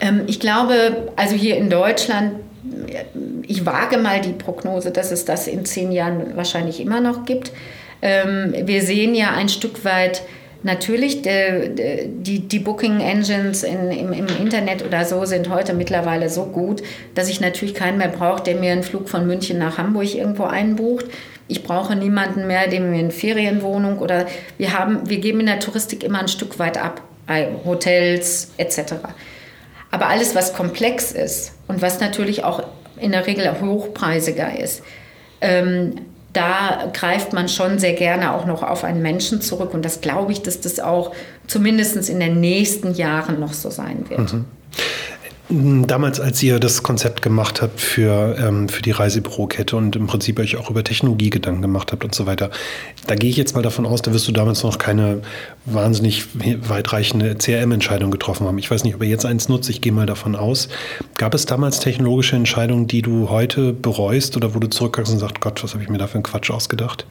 Ähm, ich glaube, also hier in Deutschland, ich wage mal die Prognose, dass es das in zehn Jahren wahrscheinlich immer noch gibt. Ähm, wir sehen ja ein Stück weit, Natürlich, die, die, die Booking Engines in, im, im, Internet oder so sind heute mittlerweile so gut, dass ich natürlich keinen mehr brauche, der mir einen Flug von München nach Hamburg irgendwo einbucht. Ich brauche niemanden mehr, der mir eine Ferienwohnung oder wir haben, wir geben in der Touristik immer ein Stück weit ab, Hotels etc. Aber alles, was komplex ist und was natürlich auch in der Regel hochpreisiger ist, ähm, da greift man schon sehr gerne auch noch auf einen Menschen zurück. Und das glaube ich, dass das auch zumindest in den nächsten Jahren noch so sein wird. Mhm. Damals, als ihr das Konzept gemacht habt für, ähm, für die Reisebürokette und im Prinzip euch auch über Technologie Gedanken gemacht habt und so weiter, da gehe ich jetzt mal davon aus, da wirst du damals noch keine wahnsinnig weitreichende CRM-Entscheidung getroffen haben. Ich weiß nicht, ob ihr jetzt eins nutzt, ich gehe mal davon aus. Gab es damals technologische Entscheidungen, die du heute bereust oder wo du zurückkommst und sagst, Gott, was habe ich mir da für einen Quatsch ausgedacht?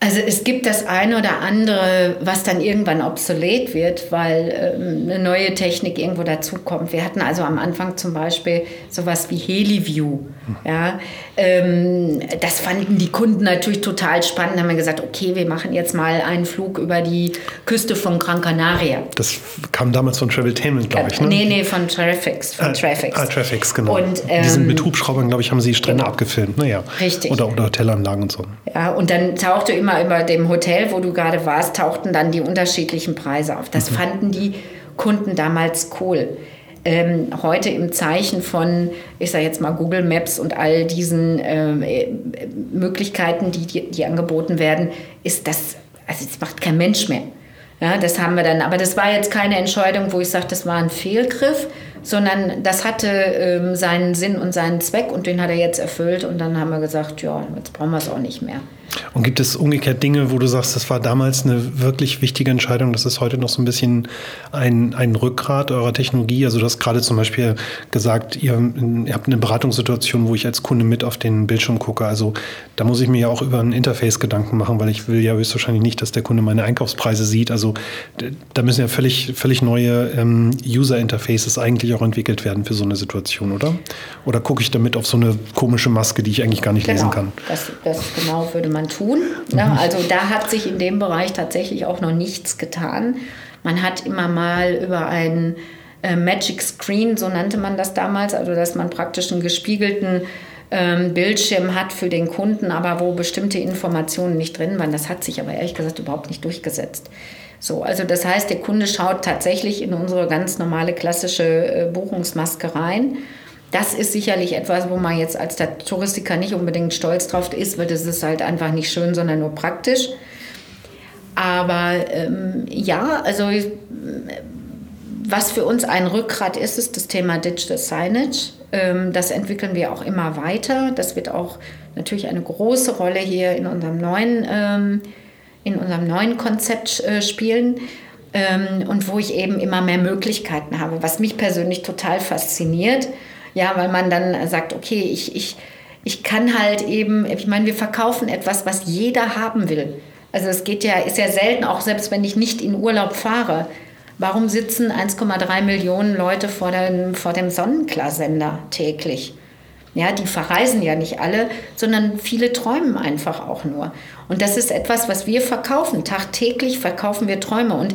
Also es gibt das eine oder andere, was dann irgendwann obsolet wird, weil ähm, eine neue Technik irgendwo dazukommt. Wir hatten also am Anfang zum Beispiel sowas wie HeliView. Ja, ähm, das fanden die Kunden natürlich total spannend. Da haben wir gesagt, okay, wir machen jetzt mal einen Flug über die Küste von Gran Canaria. Das kam damals von Traveltainment, glaube ich. Ne? Nee, nee, von Traffics. Von ah, Traffics. Ah, Traffics, genau. Und, ähm, Diesen mit Hubschraubern, glaube ich, haben sie Strände genau. abgefilmt. Naja. Richtig. Oder, oder Hotelanlagen und so. Ja, und dann tauchte immer immer über dem Hotel, wo du gerade warst, tauchten dann die unterschiedlichen Preise auf. Das mhm. fanden die Kunden damals cool. Ähm, heute im Zeichen von, ich sage jetzt mal, Google Maps und all diesen äh, Möglichkeiten, die, die, die, angeboten werden, ist das, also es macht kein Mensch mehr. Ja, das haben wir dann. Aber das war jetzt keine Entscheidung, wo ich sage, das war ein Fehlgriff, sondern das hatte ähm, seinen Sinn und seinen Zweck und den hat er jetzt erfüllt. Und dann haben wir gesagt, ja, jetzt brauchen wir es auch nicht mehr. Und gibt es umgekehrt Dinge, wo du sagst, das war damals eine wirklich wichtige Entscheidung, das ist heute noch so ein bisschen ein, ein Rückgrat eurer Technologie? Also du hast gerade zum Beispiel gesagt, ihr, ihr habt eine Beratungssituation, wo ich als Kunde mit auf den Bildschirm gucke. Also da muss ich mir ja auch über ein Interface Gedanken machen, weil ich will ja höchstwahrscheinlich nicht, dass der Kunde meine Einkaufspreise sieht. Also da müssen ja völlig, völlig neue ähm, User-Interfaces eigentlich auch entwickelt werden für so eine Situation, oder? Oder gucke ich damit auf so eine komische Maske, die ich eigentlich gar nicht genau, lesen kann? Das, das genau würde man man tun. Ne? Mhm. Also da hat sich in dem Bereich tatsächlich auch noch nichts getan. Man hat immer mal über einen äh, Magic Screen, so nannte man das damals, also dass man praktisch einen gespiegelten ähm, Bildschirm hat für den Kunden, aber wo bestimmte Informationen nicht drin waren. Das hat sich aber ehrlich gesagt überhaupt nicht durchgesetzt. So, also das heißt, der Kunde schaut tatsächlich in unsere ganz normale klassische äh, Buchungsmaske rein das ist sicherlich etwas, wo man jetzt als Touristiker nicht unbedingt stolz drauf ist, weil das ist halt einfach nicht schön, sondern nur praktisch. Aber ähm, ja, also was für uns ein Rückgrat ist, ist das Thema Digital Signage. Ähm, das entwickeln wir auch immer weiter. Das wird auch natürlich eine große Rolle hier in unserem neuen, ähm, in unserem neuen Konzept äh, spielen. Ähm, und wo ich eben immer mehr Möglichkeiten habe, was mich persönlich total fasziniert ja, weil man dann sagt, okay, ich, ich, ich kann halt eben, ich meine, wir verkaufen etwas, was jeder haben will. Also es geht ja, ist ja selten, auch selbst wenn ich nicht in Urlaub fahre. Warum sitzen 1,3 Millionen Leute vor dem, vor dem Sonnenklar-Sender täglich? Ja, die verreisen ja nicht alle, sondern viele träumen einfach auch nur. Und das ist etwas, was wir verkaufen. Tagtäglich verkaufen wir Träume. Und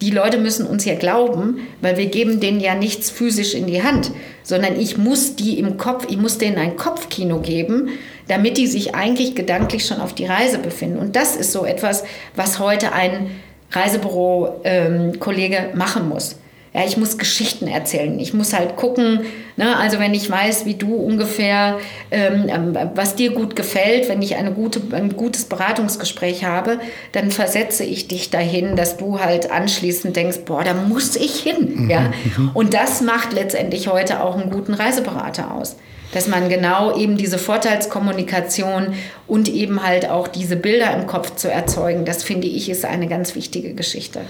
die Leute müssen uns ja glauben, weil wir geben denen ja nichts physisch in die Hand, sondern ich muss die im Kopf, ich muss denen ein Kopfkino geben, damit die sich eigentlich gedanklich schon auf die Reise befinden. Und das ist so etwas, was heute ein Reisebüro-Kollege ähm, machen muss. Ja, ich muss Geschichten erzählen. Ich muss halt gucken, ne, also wenn ich weiß, wie du ungefähr, ähm, ähm, was dir gut gefällt, wenn ich eine gute, ein gutes Beratungsgespräch habe, dann versetze ich dich dahin, dass du halt anschließend denkst, boah, da muss ich hin. Mhm. Ja? Mhm. Und das macht letztendlich heute auch einen guten Reiseberater aus dass man genau eben diese Vorteilskommunikation und eben halt auch diese Bilder im Kopf zu erzeugen, das finde ich ist eine ganz wichtige Geschichte.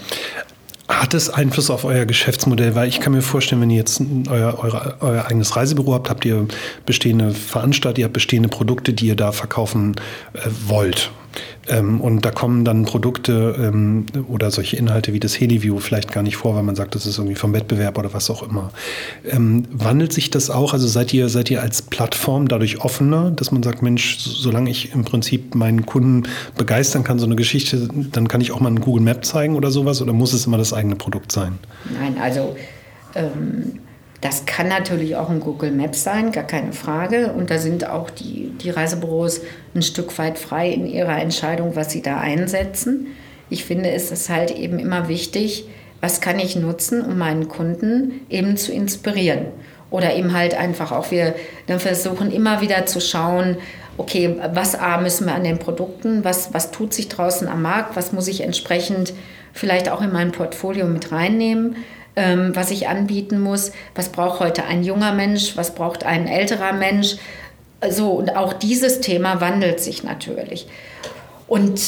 Hat es Einfluss auf euer Geschäftsmodell? Weil ich kann mir vorstellen, wenn ihr jetzt euer, euer, euer eigenes Reisebüro habt, habt ihr bestehende Veranstalter, ihr habt bestehende Produkte, die ihr da verkaufen äh, wollt. Ähm, und da kommen dann Produkte ähm, oder solche Inhalte wie das Heliview vielleicht gar nicht vor, weil man sagt, das ist irgendwie vom Wettbewerb oder was auch immer. Ähm, wandelt sich das auch? Also seid ihr, seid ihr als Plattform dadurch offener, dass man sagt, Mensch, solange ich im Prinzip meinen Kunden begeistern kann, so eine Geschichte, dann kann ich auch mal ein Google Map zeigen oder sowas? Oder muss es immer das eigene Produkt sein? Nein, also ähm, das kann natürlich auch ein Google Maps sein, gar keine Frage. Und da sind auch die, die Reisebüros ein Stück weit frei in ihrer Entscheidung, was sie da einsetzen. Ich finde, es ist halt eben immer wichtig, was kann ich nutzen, um meinen Kunden eben zu inspirieren. Oder eben halt einfach auch, wir dann versuchen immer wieder zu schauen, okay, was A müssen wir an den Produkten, was, was tut sich draußen am Markt, was muss ich entsprechend vielleicht auch in mein Portfolio mit reinnehmen ähm, was ich anbieten muss. Was braucht heute ein junger Mensch? Was braucht ein älterer Mensch? So, und auch dieses Thema wandelt sich natürlich. Und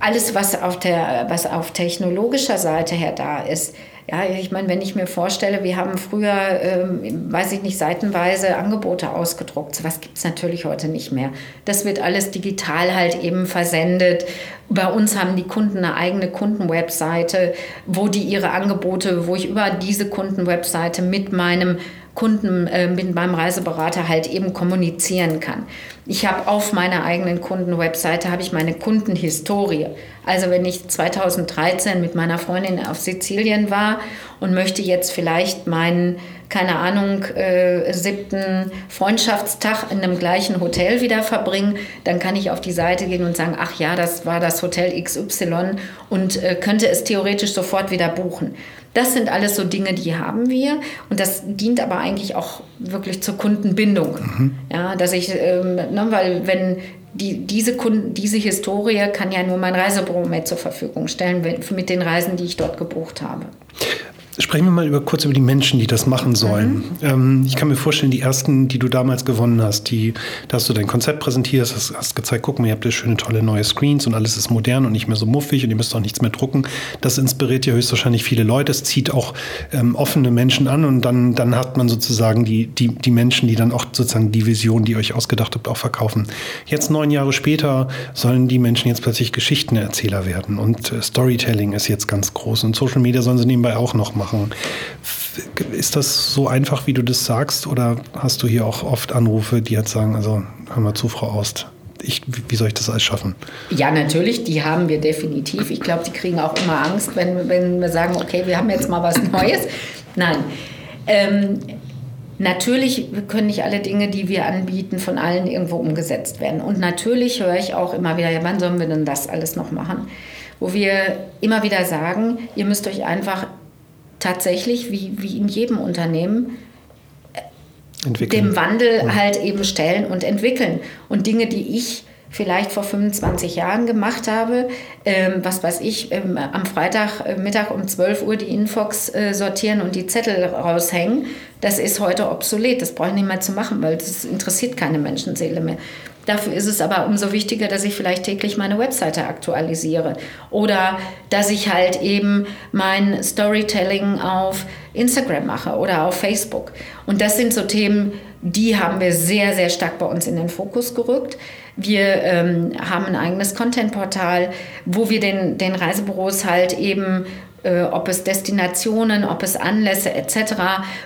alles, was auf, der, was auf technologischer Seite her da ist, ja, ich meine, wenn ich mir vorstelle, wir haben früher, ähm, weiß ich nicht, seitenweise Angebote ausgedruckt. Was gibt es natürlich heute nicht mehr. Das wird alles digital halt eben versendet. Bei uns haben die Kunden eine eigene Kundenwebseite, wo die ihre Angebote, wo ich über diese Kundenwebseite mit meinem Kunden, äh, mit meinem Reiseberater halt eben kommunizieren kann. Ich habe auf meiner eigenen Kundenwebseite habe ich meine Kundenhistorie. Also wenn ich 2013 mit meiner Freundin auf Sizilien war und möchte jetzt vielleicht meinen, keine Ahnung, äh, siebten Freundschaftstag in einem gleichen Hotel wieder verbringen, dann kann ich auf die Seite gehen und sagen, ach ja, das war das Hotel XY und äh, könnte es theoretisch sofort wieder buchen. Das sind alles so Dinge, die haben wir. Und das dient aber eigentlich auch wirklich zur Kundenbindung. Mhm. Ja, dass ich, ähm, ne, weil wenn die, diese, Kunden, diese Historie kann ja nur mein Reisebüro mit zur Verfügung stellen, mit den Reisen, die ich dort gebucht habe. Sprechen wir mal über, kurz über die Menschen, die das machen sollen. Mhm. Ähm, ich kann mir vorstellen, die ersten, die du damals gewonnen hast, die, da hast du dein Konzept präsentiert, hast, hast gezeigt, guck mal, ihr habt ja schöne, tolle neue Screens und alles ist modern und nicht mehr so muffig und ihr müsst auch nichts mehr drucken. Das inspiriert ja höchstwahrscheinlich viele Leute. Es zieht auch ähm, offene Menschen an und dann, dann hat man sozusagen die, die, die Menschen, die dann auch sozusagen die Vision, die ihr euch ausgedacht habt, auch verkaufen. Jetzt neun Jahre später sollen die Menschen jetzt plötzlich Geschichtenerzähler werden und äh, Storytelling ist jetzt ganz groß und Social Media sollen sie nebenbei auch noch machen machen. Ist das so einfach, wie du das sagst, oder hast du hier auch oft Anrufe, die jetzt sagen, also hör mal zu, Frau Aust, ich, wie soll ich das alles schaffen? Ja, natürlich, die haben wir definitiv. Ich glaube, die kriegen auch immer Angst, wenn, wenn wir sagen, okay, wir haben jetzt mal was Neues. Nein. Ähm, natürlich können nicht alle Dinge, die wir anbieten, von allen irgendwo umgesetzt werden. Und natürlich höre ich auch immer wieder, ja, wann sollen wir denn das alles noch machen? Wo wir immer wieder sagen, ihr müsst euch einfach tatsächlich, wie, wie in jedem Unternehmen, entwickeln. dem Wandel ja. halt eben stellen und entwickeln. Und Dinge, die ich vielleicht vor 25 Jahren gemacht habe, ähm, was weiß ich, ähm, am Freitagmittag um 12 Uhr die Infox äh, sortieren und die Zettel raushängen, das ist heute obsolet. Das brauche ich nicht mehr zu machen, weil das interessiert keine Menschenseele mehr. Dafür ist es aber umso wichtiger, dass ich vielleicht täglich meine Webseite aktualisiere oder dass ich halt eben mein Storytelling auf Instagram mache oder auf Facebook. Und das sind so Themen, die haben wir sehr, sehr stark bei uns in den Fokus gerückt. Wir ähm, haben ein eigenes Content-Portal, wo wir den, den Reisebüros halt eben äh, ob es Destinationen, ob es Anlässe etc.,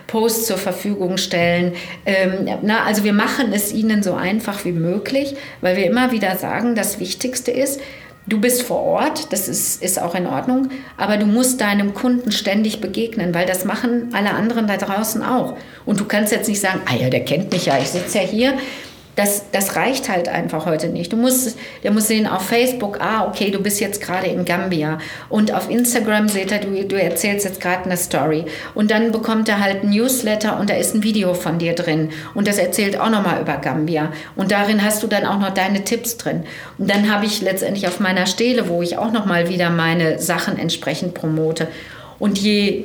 Posts zur Verfügung stellen. Ähm, na, also wir machen es ihnen so einfach wie möglich, weil wir immer wieder sagen, das Wichtigste ist, Du bist vor Ort, das ist, ist auch in Ordnung, aber du musst deinem Kunden ständig begegnen, weil das machen alle anderen da draußen auch. Und du kannst jetzt nicht sagen, ah ja, der kennt mich ja, ich sitze ja hier, das, das reicht halt einfach heute nicht. Du musst, der muss sehen auf Facebook, ah, okay, du bist jetzt gerade in Gambia. Und auf Instagram seht er, du, du erzählst jetzt gerade eine Story. Und dann bekommt er halt ein Newsletter und da ist ein Video von dir drin. Und das erzählt auch nochmal über Gambia. Und darin hast du dann auch noch deine Tipps drin. Und dann habe ich letztendlich auf meiner Stele, wo ich auch nochmal wieder meine Sachen entsprechend promote. Und je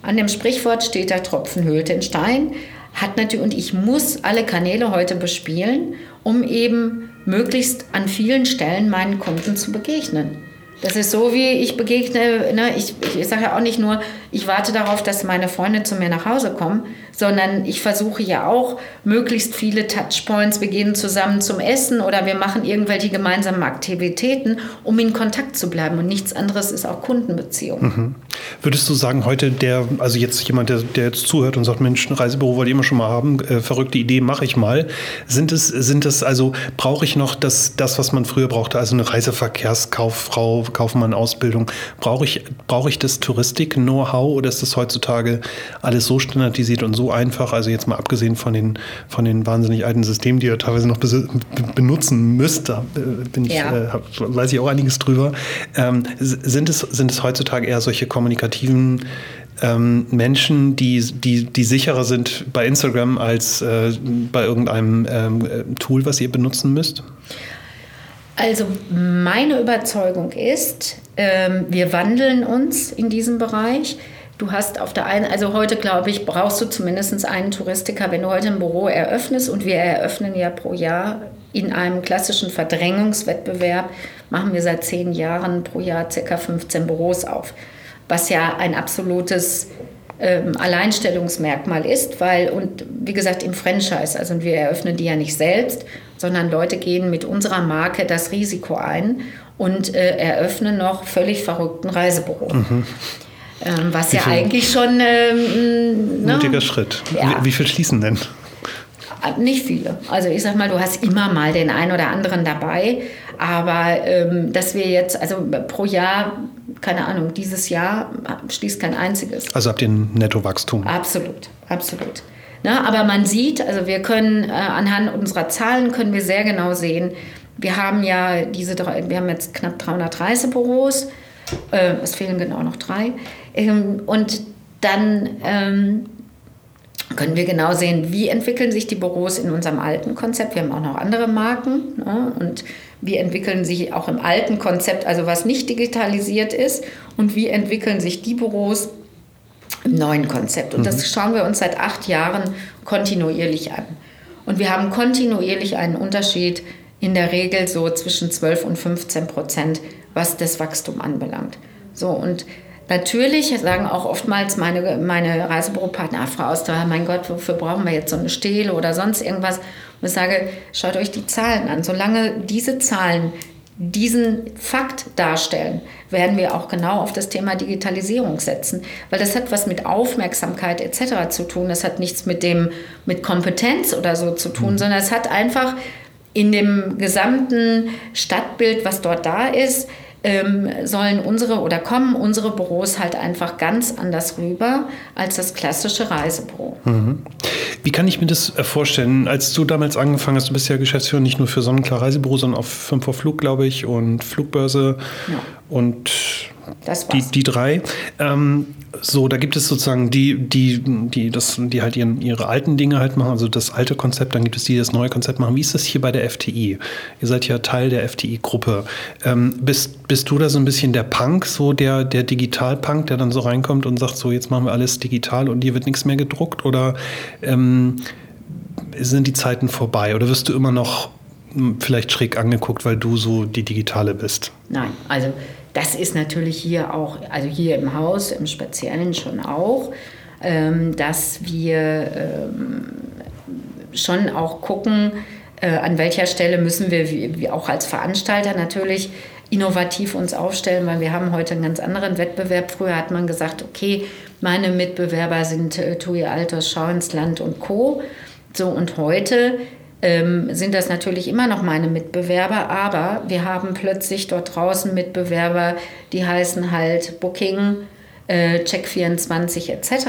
an dem Sprichwort steht da Tropfen höhlt den Stein hat natürlich, und ich muss alle Kanäle heute bespielen, um eben möglichst an vielen Stellen meinen Kunden zu begegnen. Das ist so, wie ich begegne, ne, ich, ich sage ja auch nicht nur, ich warte darauf, dass meine Freunde zu mir nach Hause kommen, sondern ich versuche ja auch möglichst viele Touchpoints. Wir gehen zusammen zum Essen oder wir machen irgendwelche gemeinsamen Aktivitäten, um in Kontakt zu bleiben. Und nichts anderes ist auch Kundenbeziehung. Mhm. Würdest du sagen, heute der, also jetzt jemand, der, der jetzt zuhört und sagt, Mensch, ein Reisebüro wollte ich immer schon mal haben, äh, verrückte Idee, mache ich mal. Sind es, sind es also, brauche ich noch das, das, was man früher brauchte, also eine Reiseverkehrskauffrau, Kaufmann, Ausbildung, brauche ich, brauche ich das Touristik-Know-how oder ist das heutzutage alles so standardisiert und so einfach? Also jetzt mal abgesehen von den, von den wahnsinnig alten Systemen, die ihr teilweise noch benutzen müsst, da äh, bin ich, ja. äh, weiß ich auch einiges drüber. Ähm, sind, es, sind es heutzutage eher solche kommunikativen ähm, Menschen, die, die, die sicherer sind bei Instagram als äh, bei irgendeinem ähm, Tool, was ihr benutzen müsst? Also meine Überzeugung ist, ähm, wir wandeln uns in diesem Bereich. Du hast auf der einen, also heute glaube ich, brauchst du zumindest einen Touristiker, wenn du heute ein Büro eröffnest und wir eröffnen ja pro Jahr in einem klassischen Verdrängungswettbewerb, machen wir seit zehn Jahren pro Jahr ca. 15 Büros auf was ja ein absolutes ähm, Alleinstellungsmerkmal ist, weil, und wie gesagt, im Franchise, also wir eröffnen die ja nicht selbst, sondern Leute gehen mit unserer Marke das Risiko ein und äh, eröffnen noch völlig verrückten Reisebüro. Mhm. Ähm, was wie ja eigentlich schon. Ähm, ne? Mutiger Schritt. Ja. Wie, wie viel schließen denn? Äh, nicht viele. Also ich sag mal, du hast immer mal den einen oder anderen dabei, aber ähm, dass wir jetzt, also pro Jahr, keine Ahnung, dieses Jahr schließt kein einziges. Also habt ihr ein Nettowachstum? Absolut, absolut. Na, aber man sieht, also wir können äh, anhand unserer Zahlen können wir sehr genau sehen, wir haben ja diese, wir haben jetzt knapp 300 Reisebüros, äh, es fehlen genau noch drei. Ähm, und dann ähm, können wir genau sehen, wie entwickeln sich die Büros in unserem alten Konzept. Wir haben auch noch andere Marken ne? und wie entwickeln sich auch im alten Konzept, also was nicht digitalisiert ist, und wie entwickeln sich die Büros im neuen Konzept. Und das mhm. schauen wir uns seit acht Jahren kontinuierlich an. Und wir haben kontinuierlich einen Unterschied in der Regel so zwischen 12 und 15 Prozent, was das Wachstum anbelangt. So, und Natürlich sagen auch oftmals meine, meine Reisebüropartner, ah, Frau Auster, mein Gott, wofür brauchen wir jetzt so eine Stele oder sonst irgendwas? Und ich sage, schaut euch die Zahlen an. Solange diese Zahlen diesen Fakt darstellen, werden wir auch genau auf das Thema Digitalisierung setzen, weil das hat was mit Aufmerksamkeit etc. zu tun. Das hat nichts mit dem mit Kompetenz oder so zu tun, mhm. sondern es hat einfach in dem gesamten Stadtbild, was dort da ist, ähm, sollen unsere oder kommen unsere Büros halt einfach ganz anders rüber als das klassische Reisebüro. Mhm. Wie kann ich mir das äh, vorstellen? Als du damals angefangen hast, du bist ja Geschäftsführer nicht nur für Sonnenklar Reisebüro, sondern auch für 5 vor Flug, glaube ich, und Flugbörse ja. und die, die drei. Ähm, so, da gibt es sozusagen die, die, die, das, die halt ihren, ihre alten Dinge halt machen, also das alte Konzept, dann gibt es die, die das neue Konzept machen. Wie ist das hier bei der FTI? Ihr seid ja Teil der FTI-Gruppe. Ähm, bist, bist du da so ein bisschen der Punk, so der, der Digital-Punk, der dann so reinkommt und sagt, so jetzt machen wir alles digital und hier wird nichts mehr gedruckt? Oder ähm, sind die Zeiten vorbei? Oder wirst du immer noch hm, vielleicht schräg angeguckt, weil du so die Digitale bist? Nein, also das ist natürlich hier auch, also hier im Haus im Speziellen schon auch, ähm, dass wir ähm, schon auch gucken, äh, an welcher Stelle müssen wir, auch als Veranstalter natürlich, innovativ uns aufstellen, weil wir haben heute einen ganz anderen Wettbewerb. Früher hat man gesagt, okay, meine Mitbewerber sind äh, TUI Altos, Schau ins Land und Co. So, und heute ähm, sind das natürlich immer noch meine Mitbewerber, aber wir haben plötzlich dort draußen Mitbewerber, die heißen halt Booking, äh, Check24 etc.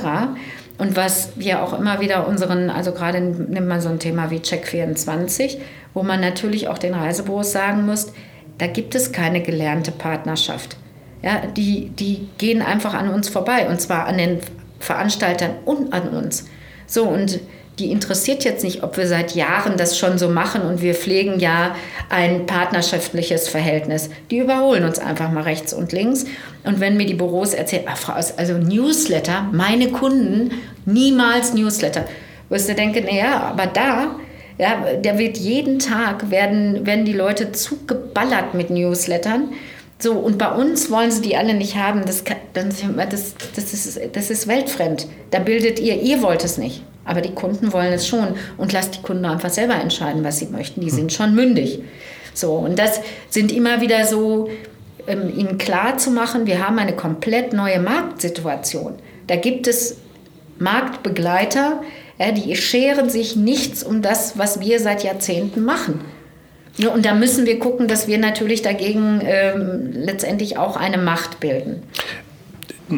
Und was wir auch immer wieder unseren, also gerade nimmt man so ein Thema wie Check24, wo man natürlich auch den Reisebüros sagen muss, da gibt es keine gelernte Partnerschaft. Ja, die, die gehen einfach an uns vorbei und zwar an den Veranstaltern und an uns. So, und die interessiert jetzt nicht, ob wir seit Jahren das schon so machen und wir pflegen ja ein partnerschaftliches Verhältnis. Die überholen uns einfach mal rechts und links. Und wenn mir die Büros erzählen, ach Frau, also Newsletter, meine Kunden, niemals Newsletter, wirst du denken, naja, aber da, ja, da wird jeden Tag, werden, werden die Leute zugeballert mit Newslettern. So, und bei uns wollen sie die alle nicht haben. Das, das, das, das, ist, das ist weltfremd. Da bildet ihr, ihr wollt es nicht. Aber die Kunden wollen es schon. Und lass die Kunden einfach selber entscheiden, was sie möchten. Die sind schon mündig. So, und das sind immer wieder so, ähm, ihnen klar zu machen, wir haben eine komplett neue Marktsituation. Da gibt es Marktbegleiter, ja, die scheren sich nichts um das, was wir seit Jahrzehnten machen. Und da müssen wir gucken, dass wir natürlich dagegen ähm, letztendlich auch eine Macht bilden.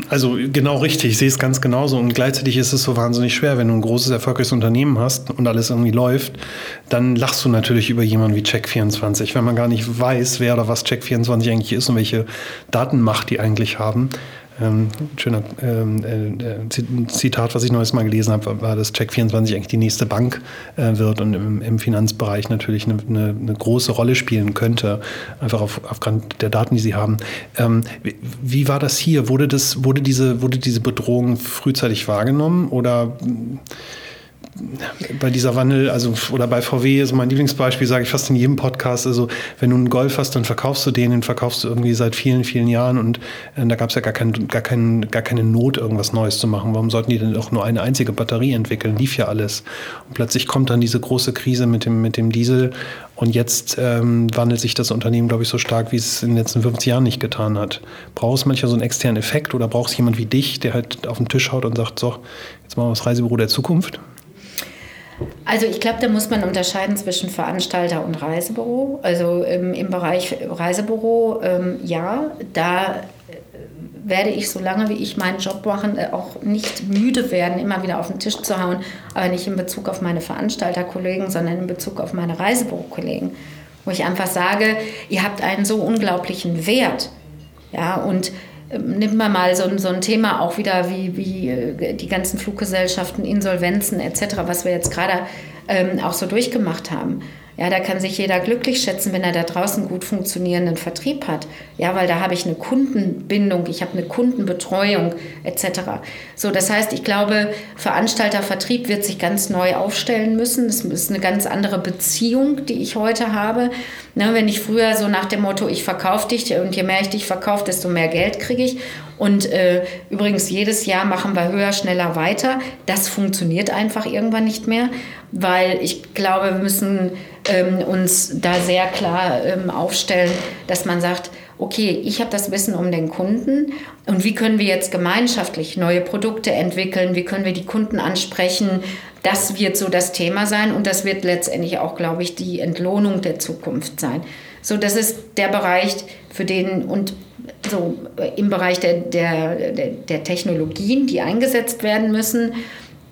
Also genau richtig, ich sehe es ganz genauso. Und gleichzeitig ist es so wahnsinnig schwer, wenn du ein großes, erfolgreiches Unternehmen hast und alles irgendwie läuft, dann lachst du natürlich über jemanden wie Check24. Wenn man gar nicht weiß, wer oder was Check24 eigentlich ist und welche Datenmacht die eigentlich haben, ähm, schöner ähm, äh, Zitat, was ich neues Mal gelesen habe, war, dass Check24 eigentlich die nächste Bank äh, wird und im, Finanzbereich natürlich eine, eine, eine, große Rolle spielen könnte, einfach auf, aufgrund der Daten, die sie haben. Ähm, wie, wie, war das hier? Wurde, das, wurde, diese, wurde diese Bedrohung frühzeitig wahrgenommen oder bei dieser Wandel, also oder bei VW ist mein Lieblingsbeispiel, sage ich fast in jedem Podcast. Also wenn du einen Golf hast, dann verkaufst du den, den verkaufst du irgendwie seit vielen, vielen Jahren und äh, da gab es ja gar, kein, gar, kein, gar keine Not, irgendwas Neues zu machen. Warum sollten die denn auch nur eine einzige Batterie entwickeln? Lief ja alles. Und plötzlich kommt dann diese große Krise mit dem, mit dem Diesel und jetzt ähm, wandelt sich das Unternehmen, glaube ich, so stark, wie es in den letzten 50 Jahren nicht getan hat. Brauchst du manchmal so einen externen Effekt oder brauchst du jemand wie dich, der halt auf den Tisch haut und sagt, so, jetzt machen wir das Reisebüro der Zukunft? Also ich glaube, da muss man unterscheiden zwischen Veranstalter und Reisebüro. Also ähm, im Bereich Reisebüro, ähm, ja, da äh, werde ich, solange wie ich meinen Job mache, äh, auch nicht müde werden, immer wieder auf den Tisch zu hauen, aber nicht in Bezug auf meine Veranstalterkollegen, sondern in Bezug auf meine Reisebürokollegen. Wo ich einfach sage, ihr habt einen so unglaublichen Wert. Ja, und nimmt man mal so, so ein Thema auch wieder wie, wie äh, die ganzen Fluggesellschaften, Insolvenzen etc., was wir jetzt gerade ähm, auch so durchgemacht haben. Ja, da kann sich jeder glücklich schätzen, wenn er da draußen gut funktionierenden Vertrieb hat. Ja, weil da habe ich eine Kundenbindung, ich habe eine Kundenbetreuung etc. So, das heißt, ich glaube, Veranstaltervertrieb wird sich ganz neu aufstellen müssen. Das ist eine ganz andere Beziehung, die ich heute habe. Ne, wenn ich früher so nach dem Motto, ich verkaufe dich und je mehr ich dich verkaufe, desto mehr Geld kriege ich. Und äh, übrigens, jedes Jahr machen wir höher, schneller weiter. Das funktioniert einfach irgendwann nicht mehr, weil ich glaube, wir müssen ähm, uns da sehr klar ähm, aufstellen, dass man sagt, okay, ich habe das Wissen um den Kunden und wie können wir jetzt gemeinschaftlich neue Produkte entwickeln, wie können wir die Kunden ansprechen. Das wird so das Thema sein und das wird letztendlich auch, glaube ich, die Entlohnung der Zukunft sein. So, das ist der Bereich, für den und so im Bereich der, der, der, Technologien, die eingesetzt werden müssen,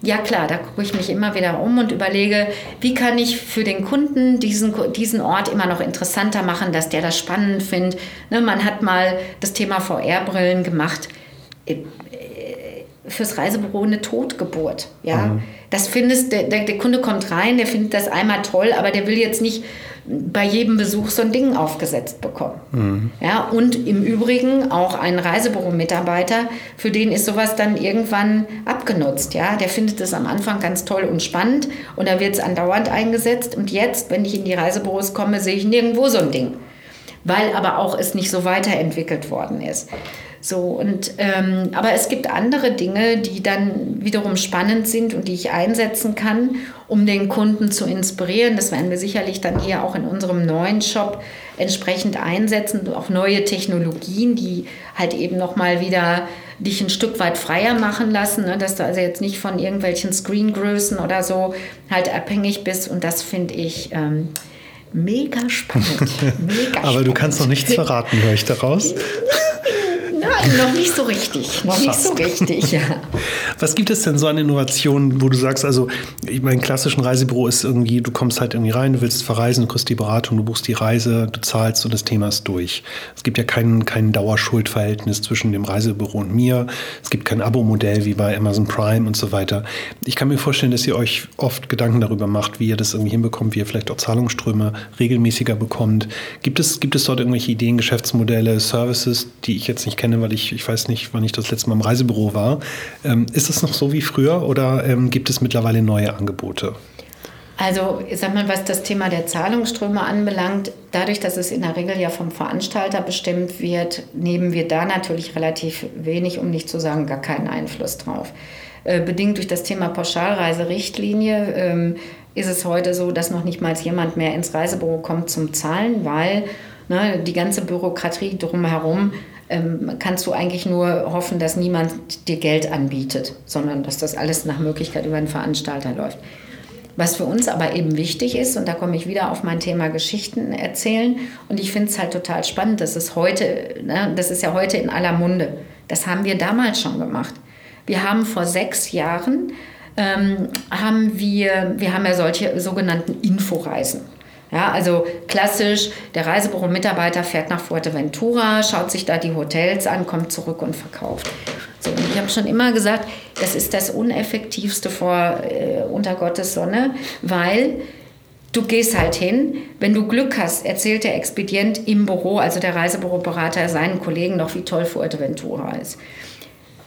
ja klar, da gucke ich mich immer wieder um und überlege, wie kann ich für den Kunden diesen, diesen Ort immer noch interessanter machen, dass der das spannend findet. Ne, man hat mal das Thema VR-Brillen gemacht. Fürs Reisebüro eine Totgeburt. Ja? Mhm. Das findest, der, der Kunde kommt rein, der findet das einmal toll, aber der will jetzt nicht bei jedem Besuch so ein Ding aufgesetzt bekommen. Mhm. Ja, und im Übrigen auch ein Reisebüro-Mitarbeiter, für den ist sowas dann irgendwann abgenutzt. Ja? Der findet es am Anfang ganz toll und spannend und da wird es andauernd eingesetzt. Und jetzt, wenn ich in die Reisebüros komme, sehe ich nirgendwo so ein Ding, weil aber auch es nicht so weiterentwickelt worden ist. So, und, ähm, aber es gibt andere Dinge, die dann wiederum spannend sind und die ich einsetzen kann, um den Kunden zu inspirieren. Das werden wir sicherlich dann hier auch in unserem neuen Shop entsprechend einsetzen. Auch neue Technologien, die halt eben nochmal wieder dich ein Stück weit freier machen lassen, ne? dass du also jetzt nicht von irgendwelchen Screengrößen oder so halt abhängig bist. Und das finde ich. Ähm, mega spannend. Mega Aber spannend. du kannst noch nichts verraten, höre ich daraus. Nein, noch nicht so richtig. Noch nicht so richtig, ja. Was gibt es denn so an Innovationen, wo du sagst, also ich meine, klassischen Reisebüro ist irgendwie, du kommst halt irgendwie rein, du willst verreisen, du kriegst die Beratung, du buchst die Reise, du zahlst und das Thema ist durch. Es gibt ja kein, kein Dauerschuldverhältnis zwischen dem Reisebüro und mir. Es gibt kein Abo-Modell wie bei Amazon Prime und so weiter. Ich kann mir vorstellen, dass ihr euch oft Gedanken darüber macht, wie ihr das irgendwie hinbekommt, wie ihr vielleicht auch Zahlungsströme regelmäßiger bekommt. Gibt es, gibt es dort irgendwelche Ideen, Geschäftsmodelle, Services, die ich jetzt nicht kenne? Kenne, weil ich, ich weiß nicht, wann ich das letzte Mal im Reisebüro war. Ähm, ist es noch so wie früher oder ähm, gibt es mittlerweile neue Angebote? Also, ich sag mal, was das Thema der Zahlungsströme anbelangt, dadurch, dass es in der Regel ja vom Veranstalter bestimmt wird, nehmen wir da natürlich relativ wenig, um nicht zu sagen gar keinen Einfluss drauf. äh, bedingt durch das Thema Pauschalreiserichtlinie ähm, ist es heute so, dass noch nicht mal jemand mehr ins Reisebüro kommt zum Zahlen, weil ne, die ganze Bürokratie drumherum ähm, kannst du eigentlich nur hoffen, dass niemand dir Geld anbietet, sondern dass das alles nach Möglichkeit über einen Veranstalter läuft. Was für uns aber eben wichtig ist, und da komme ich wieder auf mein Thema Geschichten erzählen, und ich finde es halt total spannend, dass es heute, ne, das ist ja heute in aller Munde, das haben wir damals schon gemacht. Wir haben vor sechs Jahren, ähm, haben wir, wir haben ja solche sogenannten Inforeisen. Ja, also klassisch, der Reisebüro-Mitarbeiter fährt nach Fuerteventura, schaut sich da die Hotels an, kommt zurück und verkauft. So, und ich habe schon immer gesagt, das ist das Uneffektivste vor äh, unter Gottes Sonne, weil du gehst halt hin, wenn du Glück hast, erzählt der Expedient im Büro, also der Reisebüroberater, seinen Kollegen noch, wie toll Fuerteventura ist.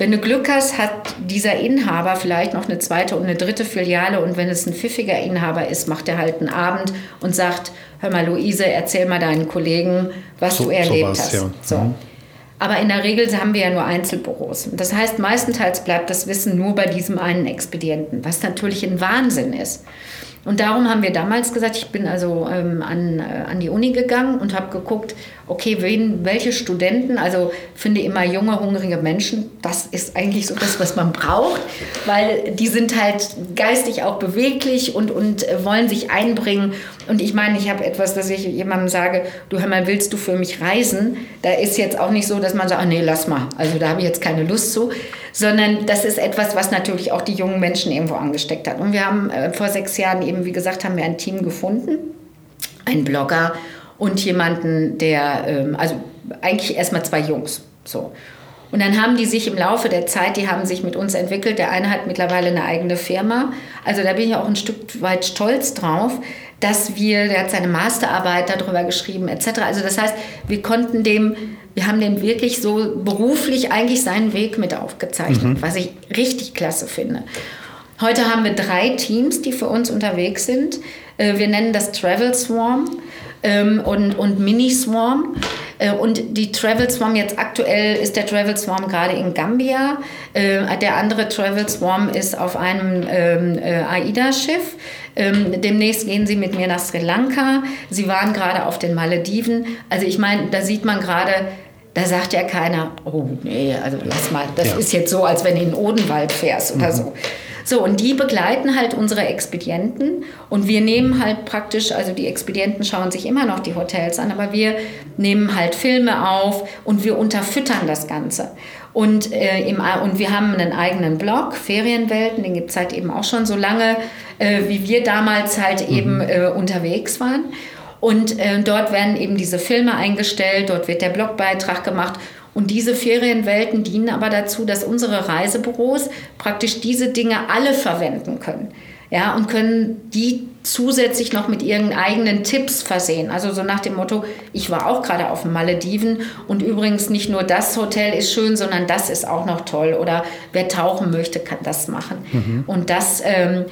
Wenn du Glück hast, hat dieser Inhaber vielleicht noch eine zweite und eine dritte Filiale und wenn es ein pfiffiger Inhaber ist, macht er halt einen Abend und sagt, hör mal Luise, erzähl mal deinen Kollegen, was so, du erlebt so hast. Ja. So. Mhm. Aber in der Regel haben wir ja nur Einzelbüros. Das heißt, meistenteils bleibt das Wissen nur bei diesem einen Expedienten, was natürlich ein Wahnsinn ist. Und darum haben wir damals gesagt, ich bin also ähm, an, äh, an die Uni gegangen und habe geguckt, okay, wen, welche Studenten, also finde immer junge, hungrige Menschen, das ist eigentlich so das, was man braucht, weil die sind halt geistig auch beweglich und, und äh, wollen sich einbringen. Und ich meine, ich habe etwas, dass ich jemandem sage, du hör mal, willst du für mich reisen? Da ist jetzt auch nicht so, dass man sagt, oh, nee, lass mal, also da habe ich jetzt keine Lust zu, sondern das ist etwas, was natürlich auch die jungen Menschen irgendwo angesteckt hat. Und wir haben äh, vor sechs Jahren eben, wie gesagt, haben wir ein Team gefunden, einen Blogger und jemanden, der, ähm, also eigentlich erstmal zwei Jungs, so. Und dann haben die sich im Laufe der Zeit, die haben sich mit uns entwickelt. Der eine hat mittlerweile eine eigene Firma. Also da bin ich auch ein Stück weit stolz drauf, dass wir, der hat seine Masterarbeit darüber geschrieben etc. Also das heißt, wir konnten dem, wir haben dem wirklich so beruflich eigentlich seinen Weg mit aufgezeichnet, mhm. was ich richtig klasse finde. Heute haben wir drei Teams, die für uns unterwegs sind. Äh, wir nennen das Travel Swarm ähm, und, und Mini Swarm. Äh, und die Travel Swarm jetzt aktuell ist der Travel Swarm gerade in Gambia. Äh, der andere Travel Swarm ist auf einem ähm, äh, AIDA-Schiff. Ähm, demnächst gehen sie mit mir nach Sri Lanka. Sie waren gerade auf den Malediven. Also ich meine, da sieht man gerade, da sagt ja keiner, oh nee, also lass mal, das ja. ist jetzt so, als wenn du in den Odenwald fährst oder mhm. so. So, und die begleiten halt unsere Expedienten und wir nehmen halt praktisch, also die Expedienten schauen sich immer noch die Hotels an, aber wir nehmen halt Filme auf und wir unterfüttern das Ganze. Und, äh, im, und wir haben einen eigenen Blog, Ferienwelten, den gibt es halt eben auch schon so lange, äh, wie wir damals halt mhm. eben äh, unterwegs waren. Und äh, dort werden eben diese Filme eingestellt, dort wird der Blogbeitrag gemacht und diese Ferienwelten dienen aber dazu, dass unsere Reisebüros praktisch diese Dinge alle verwenden können. Ja, und können die zusätzlich noch mit ihren eigenen Tipps versehen. Also so nach dem Motto, ich war auch gerade auf den Malediven und übrigens nicht nur das Hotel ist schön, sondern das ist auch noch toll. Oder wer tauchen möchte, kann das machen. Mhm. Und das ähm, äh,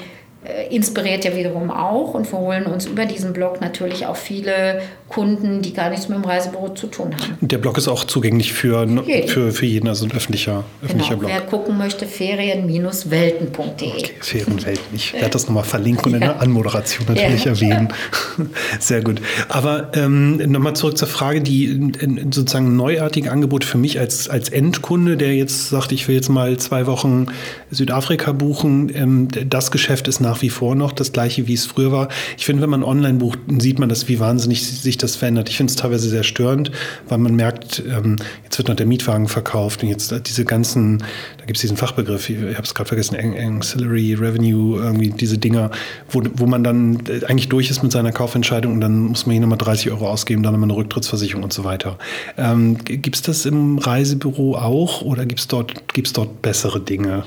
inspiriert ja wiederum auch und wir holen uns über diesen Blog natürlich auch viele Kunden, die gar nichts mit dem Reisebüro zu tun haben. Der Blog ist auch zugänglich für, jeden. für, für jeden, also ein öffentlicher, öffentlicher genau. Blog. Wer gucken möchte, ferien-welten.de. Okay, Ferienwelten. Ich werde das nochmal verlinken und in der Anmoderation natürlich ja. erwähnen. Sehr gut. Aber ähm, nochmal zurück zur Frage, die sozusagen neuartige Angebote für mich als, als Endkunde, der jetzt sagt, ich will jetzt mal zwei Wochen Südafrika buchen, ähm, das Geschäft ist nach nach wie vor noch das gleiche, wie es früher war. Ich finde, wenn man online bucht, sieht man das, wie wahnsinnig sich das verändert. Ich finde es teilweise sehr störend, weil man merkt, ähm, jetzt wird noch der Mietwagen verkauft und jetzt diese ganzen, da gibt es diesen Fachbegriff, ich habe es gerade vergessen, Ancillary Revenue, irgendwie diese Dinger, wo, wo man dann äh, eigentlich durch ist mit seiner Kaufentscheidung und dann muss man hier nochmal 30 Euro ausgeben, dann nochmal eine Rücktrittsversicherung und so weiter. Ähm, gibt es das im Reisebüro auch oder gibt es dort, gibt's dort bessere Dinge?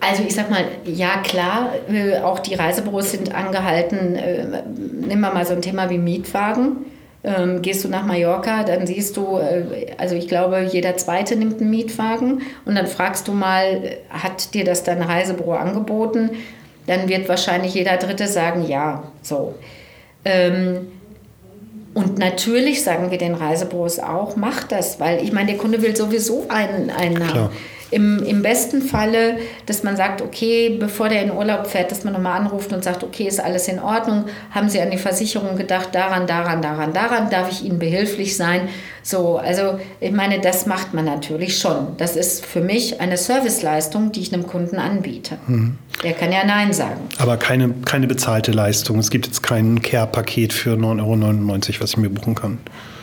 Also ich sag mal, ja klar, äh, auch die Reisebüros sind angehalten, äh, nehmen wir mal so ein Thema wie Mietwagen. Ähm, gehst du nach Mallorca, dann siehst du, äh, also ich glaube, jeder Zweite nimmt einen Mietwagen und dann fragst du mal, hat dir das dein Reisebüro angeboten? Dann wird wahrscheinlich jeder Dritte sagen, ja, so. Ähm, und natürlich sagen wir den Reisebüros auch, mach das, weil ich meine, der Kunde will sowieso einen, einen haben. Im, Im besten Falle, dass man sagt, okay, bevor der in Urlaub fährt, dass man nochmal anruft und sagt, okay, ist alles in Ordnung, haben Sie an die Versicherung gedacht, daran, daran, daran, daran, darf ich Ihnen behilflich sein? So, also ich meine, das macht man natürlich schon. Das ist für mich eine Serviceleistung, die ich einem Kunden anbiete. Mhm. Der kann ja Nein sagen. Aber keine, keine bezahlte Leistung. Es gibt jetzt kein Care-Paket für 9,99 Euro, was ich mir buchen kann.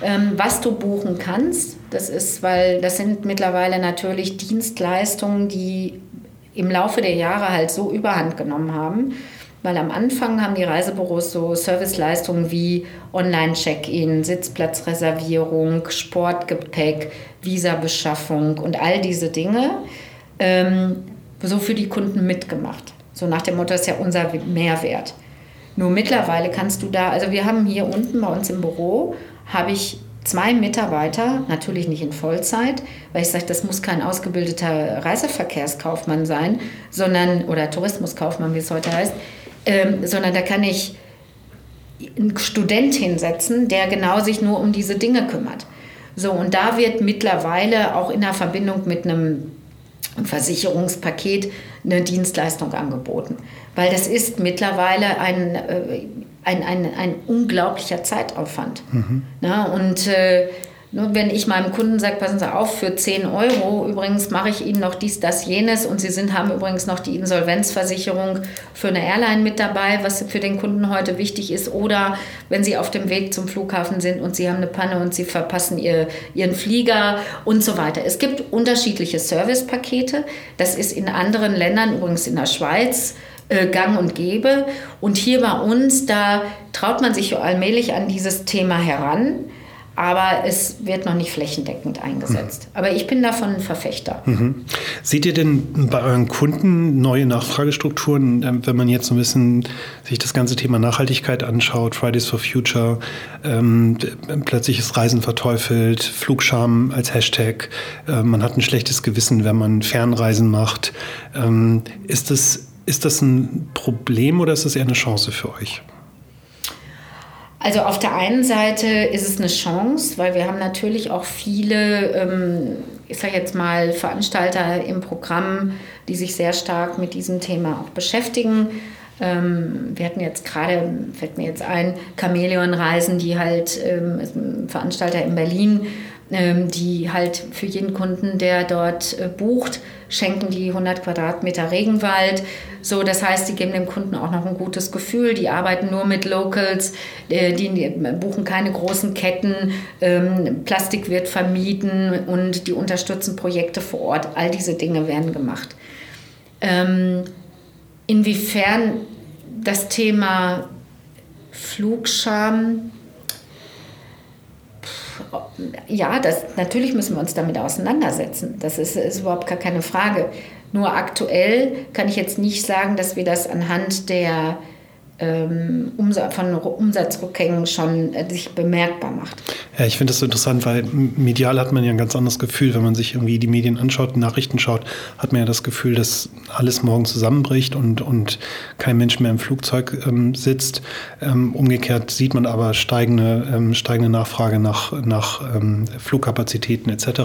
Ähm, was du buchen kannst, das ist, weil das sind mittlerweile natürlich Dienstleistungen, die im Laufe der Jahre halt so überhand genommen haben. Weil am Anfang haben die Reisebüros so Serviceleistungen wie Online-Check-In, Sitzplatzreservierung, Sportgepäck, Visabeschaffung und all diese Dinge ähm, so für die Kunden mitgemacht. So nach dem Motto, das ist ja unser Mehrwert. Nur mittlerweile kannst du da, also wir haben hier unten bei uns im Büro, habe ich zwei Mitarbeiter, natürlich nicht in Vollzeit, weil ich sage, das muss kein ausgebildeter Reiseverkehrskaufmann sein, sondern, oder Tourismuskaufmann, wie es heute heißt, ähm, sondern da kann ich einen Student hinsetzen, der genau sich nur um diese Dinge kümmert. So, und da wird mittlerweile auch in der Verbindung mit einem Versicherungspaket eine Dienstleistung angeboten. Weil das ist mittlerweile ein, äh, ein, ein, ein unglaublicher Zeitaufwand. Mhm. Na, und äh, nur wenn ich meinem Kunden sage, passen Sie auf, für 10 Euro, übrigens mache ich Ihnen noch dies, das, jenes und Sie sind, haben übrigens noch die Insolvenzversicherung für eine Airline mit dabei, was für den Kunden heute wichtig ist. Oder wenn Sie auf dem Weg zum Flughafen sind und Sie haben eine Panne und Sie verpassen ihr, Ihren Flieger und so weiter. Es gibt unterschiedliche Servicepakete. Das ist in anderen Ländern, übrigens in der Schweiz, äh, gang und gäbe. Und hier bei uns, da traut man sich allmählich an dieses Thema heran aber es wird noch nicht flächendeckend eingesetzt. Mhm. Aber ich bin davon ein Verfechter. Mhm. Seht ihr denn bei euren Kunden neue Nachfragestrukturen, ähm, wenn man jetzt so ein bisschen sich das ganze Thema Nachhaltigkeit anschaut, Fridays for Future, ähm, plötzlich ist Reisen verteufelt, Flugscham als Hashtag, äh, man hat ein schlechtes Gewissen, wenn man Fernreisen macht. Ähm, ist, das, ist das ein Problem oder ist das eher eine Chance für euch? Also auf der einen Seite ist es eine Chance, weil wir haben natürlich auch viele, ähm, ich sage jetzt mal, Veranstalter im Programm, die sich sehr stark mit diesem Thema auch beschäftigen. Ähm, wir hatten jetzt gerade, fällt mir jetzt ein, Chamäleon-Reisen, die halt ähm, Veranstalter in Berlin, die halt für jeden Kunden, der dort äh, bucht, schenken die 100 Quadratmeter Regenwald. So, das heißt, die geben dem Kunden auch noch ein gutes Gefühl. Die arbeiten nur mit Locals, äh, die buchen keine großen Ketten, ähm, Plastik wird vermieden und die unterstützen Projekte vor Ort. All diese Dinge werden gemacht. Ähm, inwiefern das Thema Flugscham ja, das, natürlich müssen wir uns damit auseinandersetzen. Das ist, ist überhaupt gar keine Frage. Nur aktuell kann ich jetzt nicht sagen, dass wir das anhand der von Umsatzrückgängen schon äh, sich bemerkbar macht. Ja, ich finde das so interessant, weil medial hat man ja ein ganz anderes Gefühl. Wenn man sich irgendwie die Medien anschaut, Nachrichten schaut, hat man ja das Gefühl, dass alles morgen zusammenbricht und, und kein Mensch mehr im Flugzeug ähm, sitzt. Ähm, umgekehrt sieht man aber steigende, ähm, steigende Nachfrage nach, nach ähm, Flugkapazitäten etc.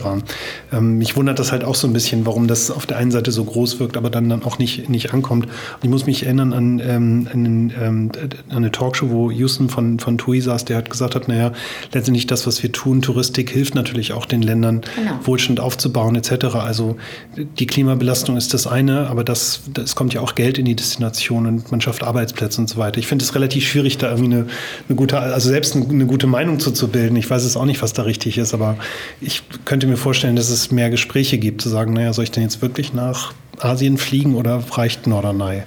Ähm, mich wundert das halt auch so ein bisschen, warum das auf der einen Seite so groß wirkt, aber dann, dann auch nicht, nicht ankommt. Und ich muss mich erinnern an, an den ähm, eine Talkshow, wo Houston von, von TUI saß, der hat gesagt hat, naja, letztendlich das, was wir tun, Touristik hilft natürlich auch den Ländern, genau. Wohlstand aufzubauen etc. Also die Klimabelastung ist das eine, aber das, das kommt ja auch Geld in die Destination und man schafft Arbeitsplätze und so weiter. Ich finde es relativ schwierig, da irgendwie eine, eine gute, also selbst eine, eine gute Meinung zu, zu bilden. Ich weiß es auch nicht, was da richtig ist, aber ich könnte mir vorstellen, dass es mehr Gespräche gibt, zu sagen, naja, soll ich denn jetzt wirklich nach Asien fliegen oder reicht Norderney?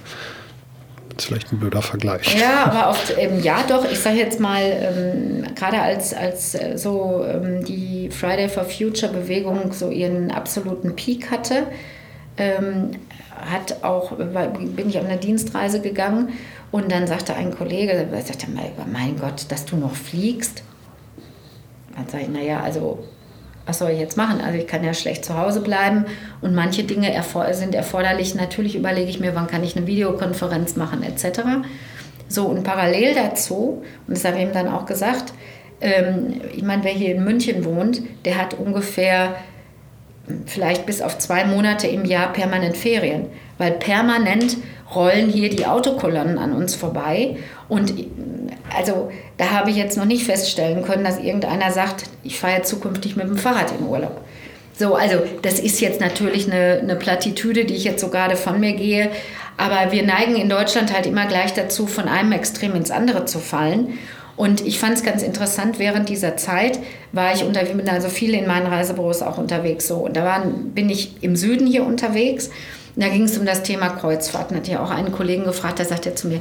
Ist vielleicht ein blöder Vergleich. Ja, aber oft, ähm, ja doch, ich sage jetzt mal, ähm, gerade als, als äh, so ähm, die Friday for Future Bewegung so ihren absoluten Peak hatte, ähm, hat auch, bin ich auf eine Dienstreise gegangen und dann sagte ein Kollege, sagte, mein Gott, dass du noch fliegst. Dann sage ich, naja, also was soll ich jetzt machen? Also ich kann ja schlecht zu Hause bleiben und manche Dinge erfor sind erforderlich. Natürlich überlege ich mir, wann kann ich eine Videokonferenz machen etc. So und parallel dazu, und das habe ich ihm dann auch gesagt, ähm, ich meine, wer hier in München wohnt, der hat ungefähr vielleicht bis auf zwei Monate im Jahr permanent Ferien, weil permanent rollen hier die Autokolonnen an uns vorbei. Und also da habe ich jetzt noch nicht feststellen können, dass irgendeiner sagt, ich fahre zukünftig mit dem Fahrrad in Urlaub. So, also das ist jetzt natürlich eine, eine Plattitüde, die ich jetzt so gerade von mir gehe. Aber wir neigen in Deutschland halt immer gleich dazu, von einem Extrem ins andere zu fallen. Und ich fand es ganz interessant, während dieser Zeit war ich unter, bin also viel in meinen Reisebüros auch unterwegs. So. Und da waren, bin ich im Süden hier unterwegs. Und da ging es um das Thema Kreuzfahrten. Hat ja auch einen Kollegen gefragt, der sagte zu mir,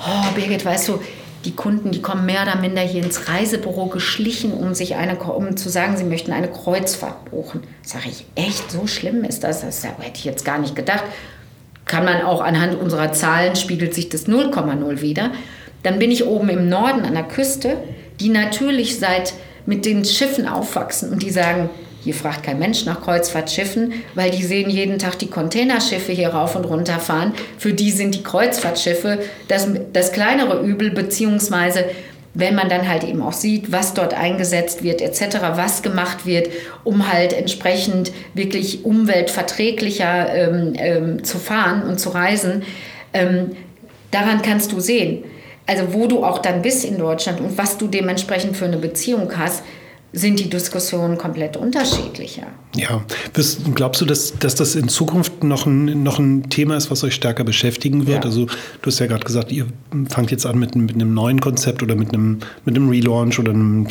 oh Birgit, weißt du, die Kunden, die kommen mehr oder minder hier ins Reisebüro geschlichen, um sich eine, um zu sagen, sie möchten eine Kreuzfahrt buchen. Sage ich, echt, so schlimm ist das? Das hätte ich jetzt gar nicht gedacht. Kann man auch anhand unserer Zahlen spiegelt sich das 0,0 wieder. Dann bin ich oben im Norden an der Küste, die natürlich seit mit den Schiffen aufwachsen und die sagen, hier fragt kein Mensch nach Kreuzfahrtschiffen, weil die sehen jeden Tag die Containerschiffe hier rauf und runter fahren. Für die sind die Kreuzfahrtschiffe das, das kleinere Übel, beziehungsweise wenn man dann halt eben auch sieht, was dort eingesetzt wird etc., was gemacht wird, um halt entsprechend wirklich umweltverträglicher ähm, ähm, zu fahren und zu reisen, ähm, daran kannst du sehen, also wo du auch dann bist in Deutschland und was du dementsprechend für eine Beziehung hast, sind die Diskussionen komplett unterschiedlicher. Ja, glaubst du, dass, dass das in Zukunft noch ein, noch ein Thema ist, was euch stärker beschäftigen wird? Ja. Also du hast ja gerade gesagt, ihr fangt jetzt an mit, mit einem neuen Konzept oder mit einem, mit einem Relaunch oder einem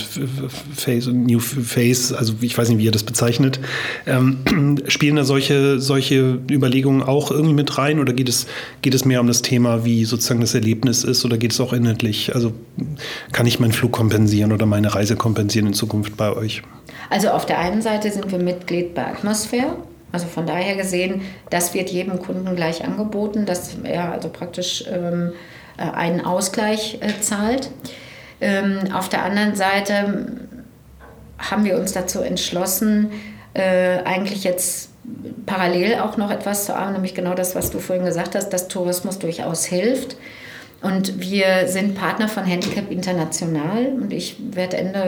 Face, New Face, also ich weiß nicht, wie ihr das bezeichnet. Ähm, spielen da solche, solche Überlegungen auch irgendwie mit rein oder geht es, geht es mehr um das Thema, wie sozusagen das Erlebnis ist oder geht es auch inhaltlich? Also kann ich meinen Flug kompensieren oder meine Reise kompensieren in Zukunft? Bei euch? Also auf der einen Seite sind wir Mitglied bei Atmosphäre. Also von daher gesehen, das wird jedem Kunden gleich angeboten, dass er also praktisch ähm, äh, einen Ausgleich äh, zahlt. Ähm, auf der anderen Seite haben wir uns dazu entschlossen, äh, eigentlich jetzt parallel auch noch etwas zu arbeiten, nämlich genau das, was du vorhin gesagt hast, dass Tourismus durchaus hilft. Und wir sind Partner von Handicap International. Und ich werde Ende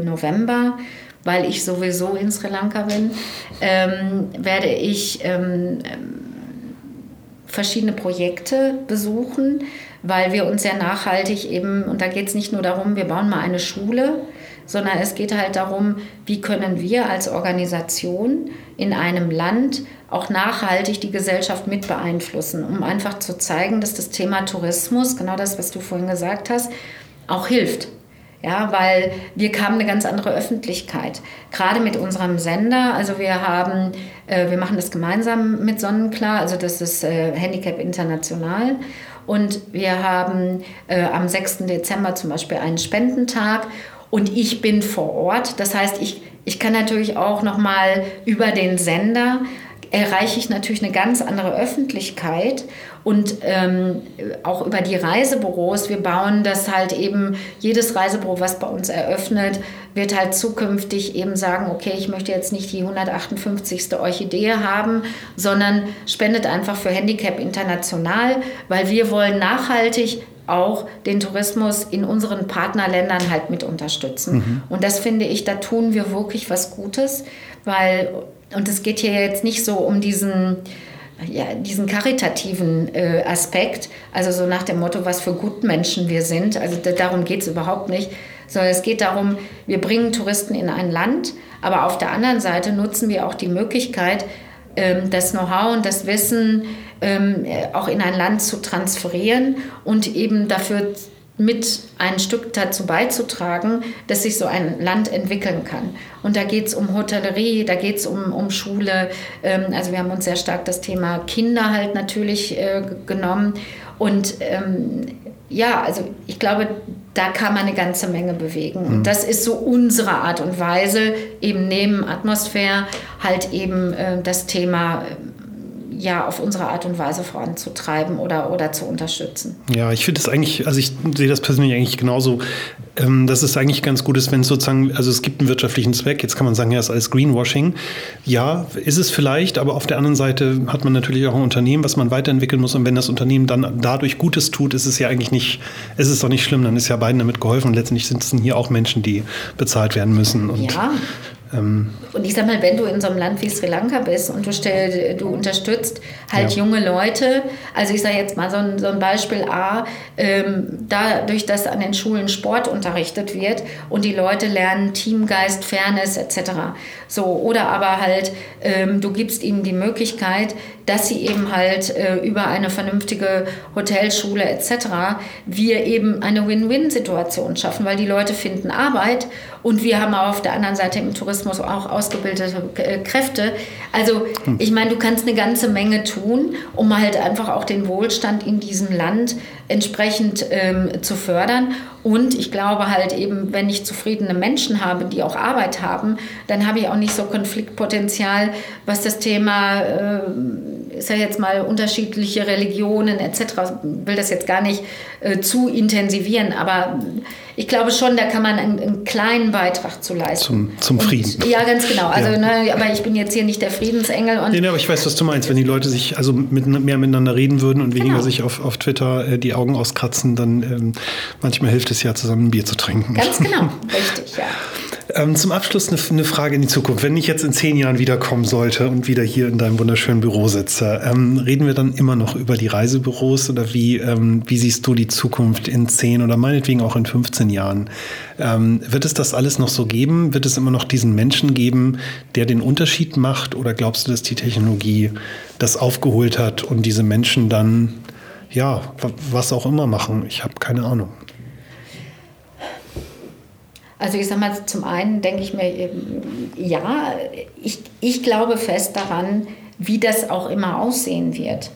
äh, November, weil ich sowieso in Sri Lanka bin, ähm, werde ich ähm, verschiedene Projekte besuchen, weil wir uns sehr nachhaltig eben, und da geht es nicht nur darum, wir bauen mal eine Schule, sondern es geht halt darum, wie können wir als Organisation in einem Land auch nachhaltig die Gesellschaft mit beeinflussen, um einfach zu zeigen, dass das Thema Tourismus, genau das, was du vorhin gesagt hast, auch hilft. Ja, weil wir kamen eine ganz andere Öffentlichkeit. Gerade mit unserem Sender, also wir haben, äh, wir machen das gemeinsam mit Sonnenklar, also das ist äh, Handicap International. Und wir haben äh, am 6. Dezember zum Beispiel einen Spendentag und ich bin vor Ort. Das heißt, ich, ich kann natürlich auch nochmal über den Sender erreiche ich natürlich eine ganz andere Öffentlichkeit und ähm, auch über die Reisebüros. Wir bauen das halt eben, jedes Reisebüro, was bei uns eröffnet, wird halt zukünftig eben sagen, okay, ich möchte jetzt nicht die 158. Orchidee haben, sondern spendet einfach für Handicap International, weil wir wollen nachhaltig auch den Tourismus in unseren Partnerländern halt mit unterstützen. Mhm. Und das finde ich, da tun wir wirklich was Gutes, weil und es geht hier jetzt nicht so um diesen, ja, diesen karitativen äh, Aspekt, also so nach dem Motto, was für Gutmenschen wir sind. Also darum geht es überhaupt nicht, sondern es geht darum, wir bringen Touristen in ein Land, aber auf der anderen Seite nutzen wir auch die Möglichkeit, ähm, das Know-how und das Wissen ähm, auch in ein Land zu transferieren und eben dafür mit ein Stück dazu beizutragen, dass sich so ein Land entwickeln kann. Und da geht es um Hotellerie, da geht es um, um Schule. Ähm, also wir haben uns sehr stark das Thema Kinder halt natürlich äh, genommen. Und ähm, ja, also ich glaube, da kann man eine ganze Menge bewegen. Und mhm. das ist so unsere Art und Weise, eben neben Atmosphäre halt eben äh, das Thema ja auf unsere Art und Weise voranzutreiben oder, oder zu unterstützen. Ja, ich finde das eigentlich, also ich sehe das persönlich eigentlich genauso, ähm, dass es eigentlich ganz gut ist, wenn es sozusagen, also es gibt einen wirtschaftlichen Zweck, jetzt kann man sagen, ja, es ist alles Greenwashing. Ja, ist es vielleicht, aber auf der anderen Seite hat man natürlich auch ein Unternehmen, was man weiterentwickeln muss und wenn das Unternehmen dann dadurch Gutes tut, ist es ja eigentlich nicht, ist es doch nicht schlimm, dann ist ja beiden damit geholfen und letztendlich sind es hier auch Menschen, die bezahlt werden müssen. Und ja. Ähm und ich sag mal, wenn du in so einem Land wie Sri Lanka bist und du, stell, du unterstützt halt ja. junge Leute, also ich sage jetzt mal so ein, so ein Beispiel A, ähm, dadurch, dass an den Schulen Sport unterrichtet wird und die Leute lernen Teamgeist, Fairness etc. So, oder aber halt, ähm, du gibst ihnen die Möglichkeit, dass sie eben halt äh, über eine vernünftige Hotelschule etc. wir eben eine Win-Win-Situation schaffen, weil die Leute finden Arbeit und wir haben auf der anderen Seite im Tourismus auch ausgebildete äh, Kräfte. Also hm. ich meine, du kannst eine ganze Menge tun, um halt einfach auch den Wohlstand in diesem Land entsprechend ähm, zu fördern. Und ich glaube halt eben, wenn ich zufriedene Menschen habe, die auch Arbeit haben, dann habe ich auch nicht so Konfliktpotenzial, was das Thema, äh, ist ja jetzt mal unterschiedliche Religionen etc., will das jetzt gar nicht äh, zu intensivieren, aber ich glaube schon, da kann man einen, einen kleinen Beitrag zu leisten. Zum, zum Frieden. Und, ja, ganz genau. Also, ja. ne, aber ich bin jetzt hier nicht der Friedensengel. Und nee, nee, aber ich weiß, was du meinst. Wenn die Leute sich also mit, mehr miteinander reden würden und weniger genau. sich auf, auf Twitter äh, die Augen auskratzen, dann ähm, manchmal hilft es ja, zusammen ein Bier zu trinken. Ganz genau, richtig, ja. Ähm, zum Abschluss eine, eine, Frage in die Zukunft. Wenn ich jetzt in zehn Jahren wiederkommen sollte und wieder hier in deinem wunderschönen Büro sitze, ähm, reden wir dann immer noch über die Reisebüros oder wie, ähm, wie siehst du die Zukunft in zehn oder meinetwegen auch in 15 Jahren? Ähm, wird es das alles noch so geben? Wird es immer noch diesen Menschen geben, der den Unterschied macht? Oder glaubst du, dass die Technologie das aufgeholt hat und diese Menschen dann, ja, was auch immer machen? Ich habe keine Ahnung. Also ich sage mal, zum einen denke ich mir, ja, ich, ich glaube fest daran, wie das auch immer aussehen wird.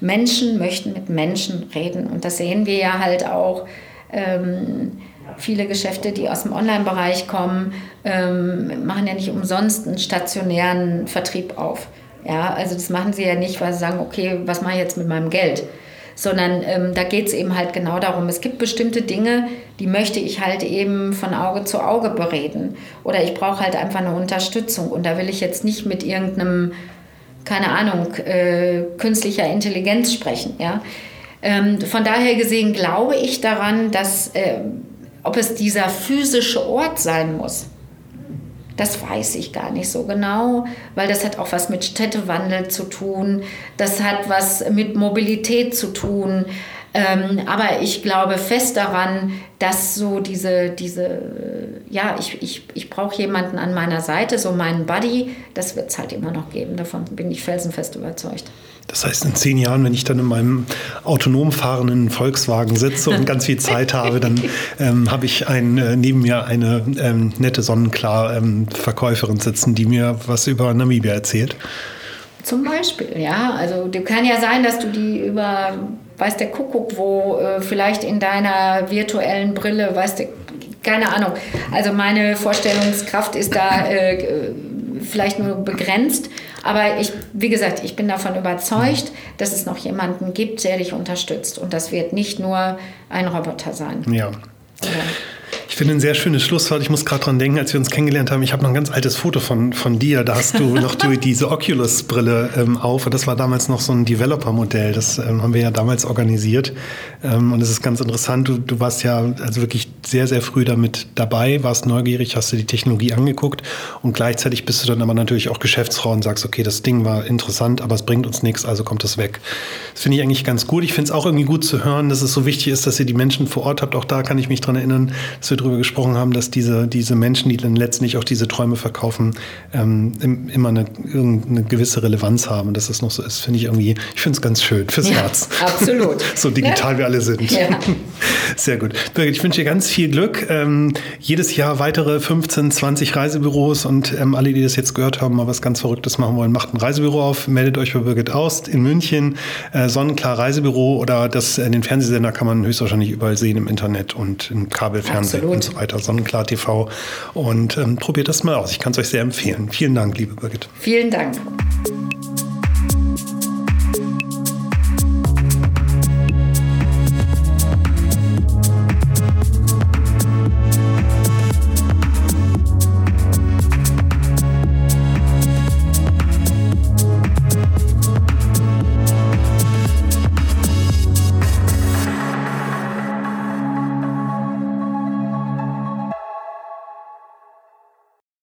Menschen möchten mit Menschen reden und das sehen wir ja halt auch. Ähm, viele Geschäfte, die aus dem Online-Bereich kommen, ähm, machen ja nicht umsonst einen stationären Vertrieb auf. Ja, also das machen sie ja nicht, weil sie sagen, okay, was mache ich jetzt mit meinem Geld? Sondern ähm, da geht es eben halt genau darum, es gibt bestimmte Dinge, die möchte ich halt eben von Auge zu Auge bereden oder ich brauche halt einfach eine Unterstützung und da will ich jetzt nicht mit irgendeinem, keine Ahnung, äh, künstlicher Intelligenz sprechen. Ja? Ähm, von daher gesehen glaube ich daran, dass äh, ob es dieser physische Ort sein muss, das weiß ich gar nicht so genau, weil das hat auch was mit Städtewandel zu tun, das hat was mit Mobilität zu tun. Ähm, aber ich glaube fest daran, dass so diese, diese ja, ich, ich, ich brauche jemanden an meiner Seite, so meinen Buddy, das wird es halt immer noch geben. Davon bin ich felsenfest überzeugt. Das heißt, in zehn Jahren, wenn ich dann in meinem autonom fahrenden Volkswagen sitze und ganz viel Zeit habe, dann ähm, habe ich ein, äh, neben mir eine ähm, nette Sonnenklar-Verkäuferin ähm, sitzen, die mir was über Namibia erzählt. Zum Beispiel, ja. Also du kann ja sein, dass du die über, weiß der Kuckuck, wo äh, vielleicht in deiner virtuellen Brille, weiß der, keine Ahnung. Also meine Vorstellungskraft ist da äh, vielleicht nur begrenzt. Aber ich, wie gesagt, ich bin davon überzeugt, dass es noch jemanden gibt, der dich unterstützt. Und das wird nicht nur ein Roboter sein. Ja. Oder finde ein sehr schönes Schlusswort. Ich muss gerade dran denken, als wir uns kennengelernt haben, ich habe noch ein ganz altes Foto von, von dir. Da hast du noch die, diese Oculus-Brille ähm, auf. Und das war damals noch so ein Developer-Modell. Das ähm, haben wir ja damals organisiert. Ähm, und es ist ganz interessant. Du, du warst ja also wirklich sehr, sehr früh damit dabei, warst neugierig, hast dir die Technologie angeguckt. Und gleichzeitig bist du dann aber natürlich auch Geschäftsfrau und sagst, okay, das Ding war interessant, aber es bringt uns nichts, also kommt es weg. Das finde ich eigentlich ganz gut. Ich finde es auch irgendwie gut zu hören, dass es so wichtig ist, dass ihr die Menschen vor Ort habt. Auch da kann ich mich dran erinnern, dass wir darüber gesprochen haben, dass diese, diese Menschen, die dann letztlich auch diese Träume verkaufen, ähm, immer eine, eine gewisse Relevanz haben. dass das noch so ist, finde ich irgendwie, ich finde es ganz schön fürs ja, Herz. Absolut. so digital ja. wir alle sind. Ja. Sehr gut. Birgit, ich wünsche dir ganz viel Glück. Ähm, jedes Jahr weitere 15, 20 Reisebüros und ähm, alle, die das jetzt gehört haben, mal was ganz Verrücktes machen wollen, macht ein Reisebüro auf, meldet euch bei Birgit aus in München, äh, Sonnenklar Reisebüro oder das, äh, den Fernsehsender kann man höchstwahrscheinlich überall sehen im Internet und im Kabelfernsehen Absolut. und so weiter. Sonnenklar TV und ähm, probiert das mal aus. Ich kann es euch sehr empfehlen. Vielen Dank, liebe Birgit. Vielen Dank.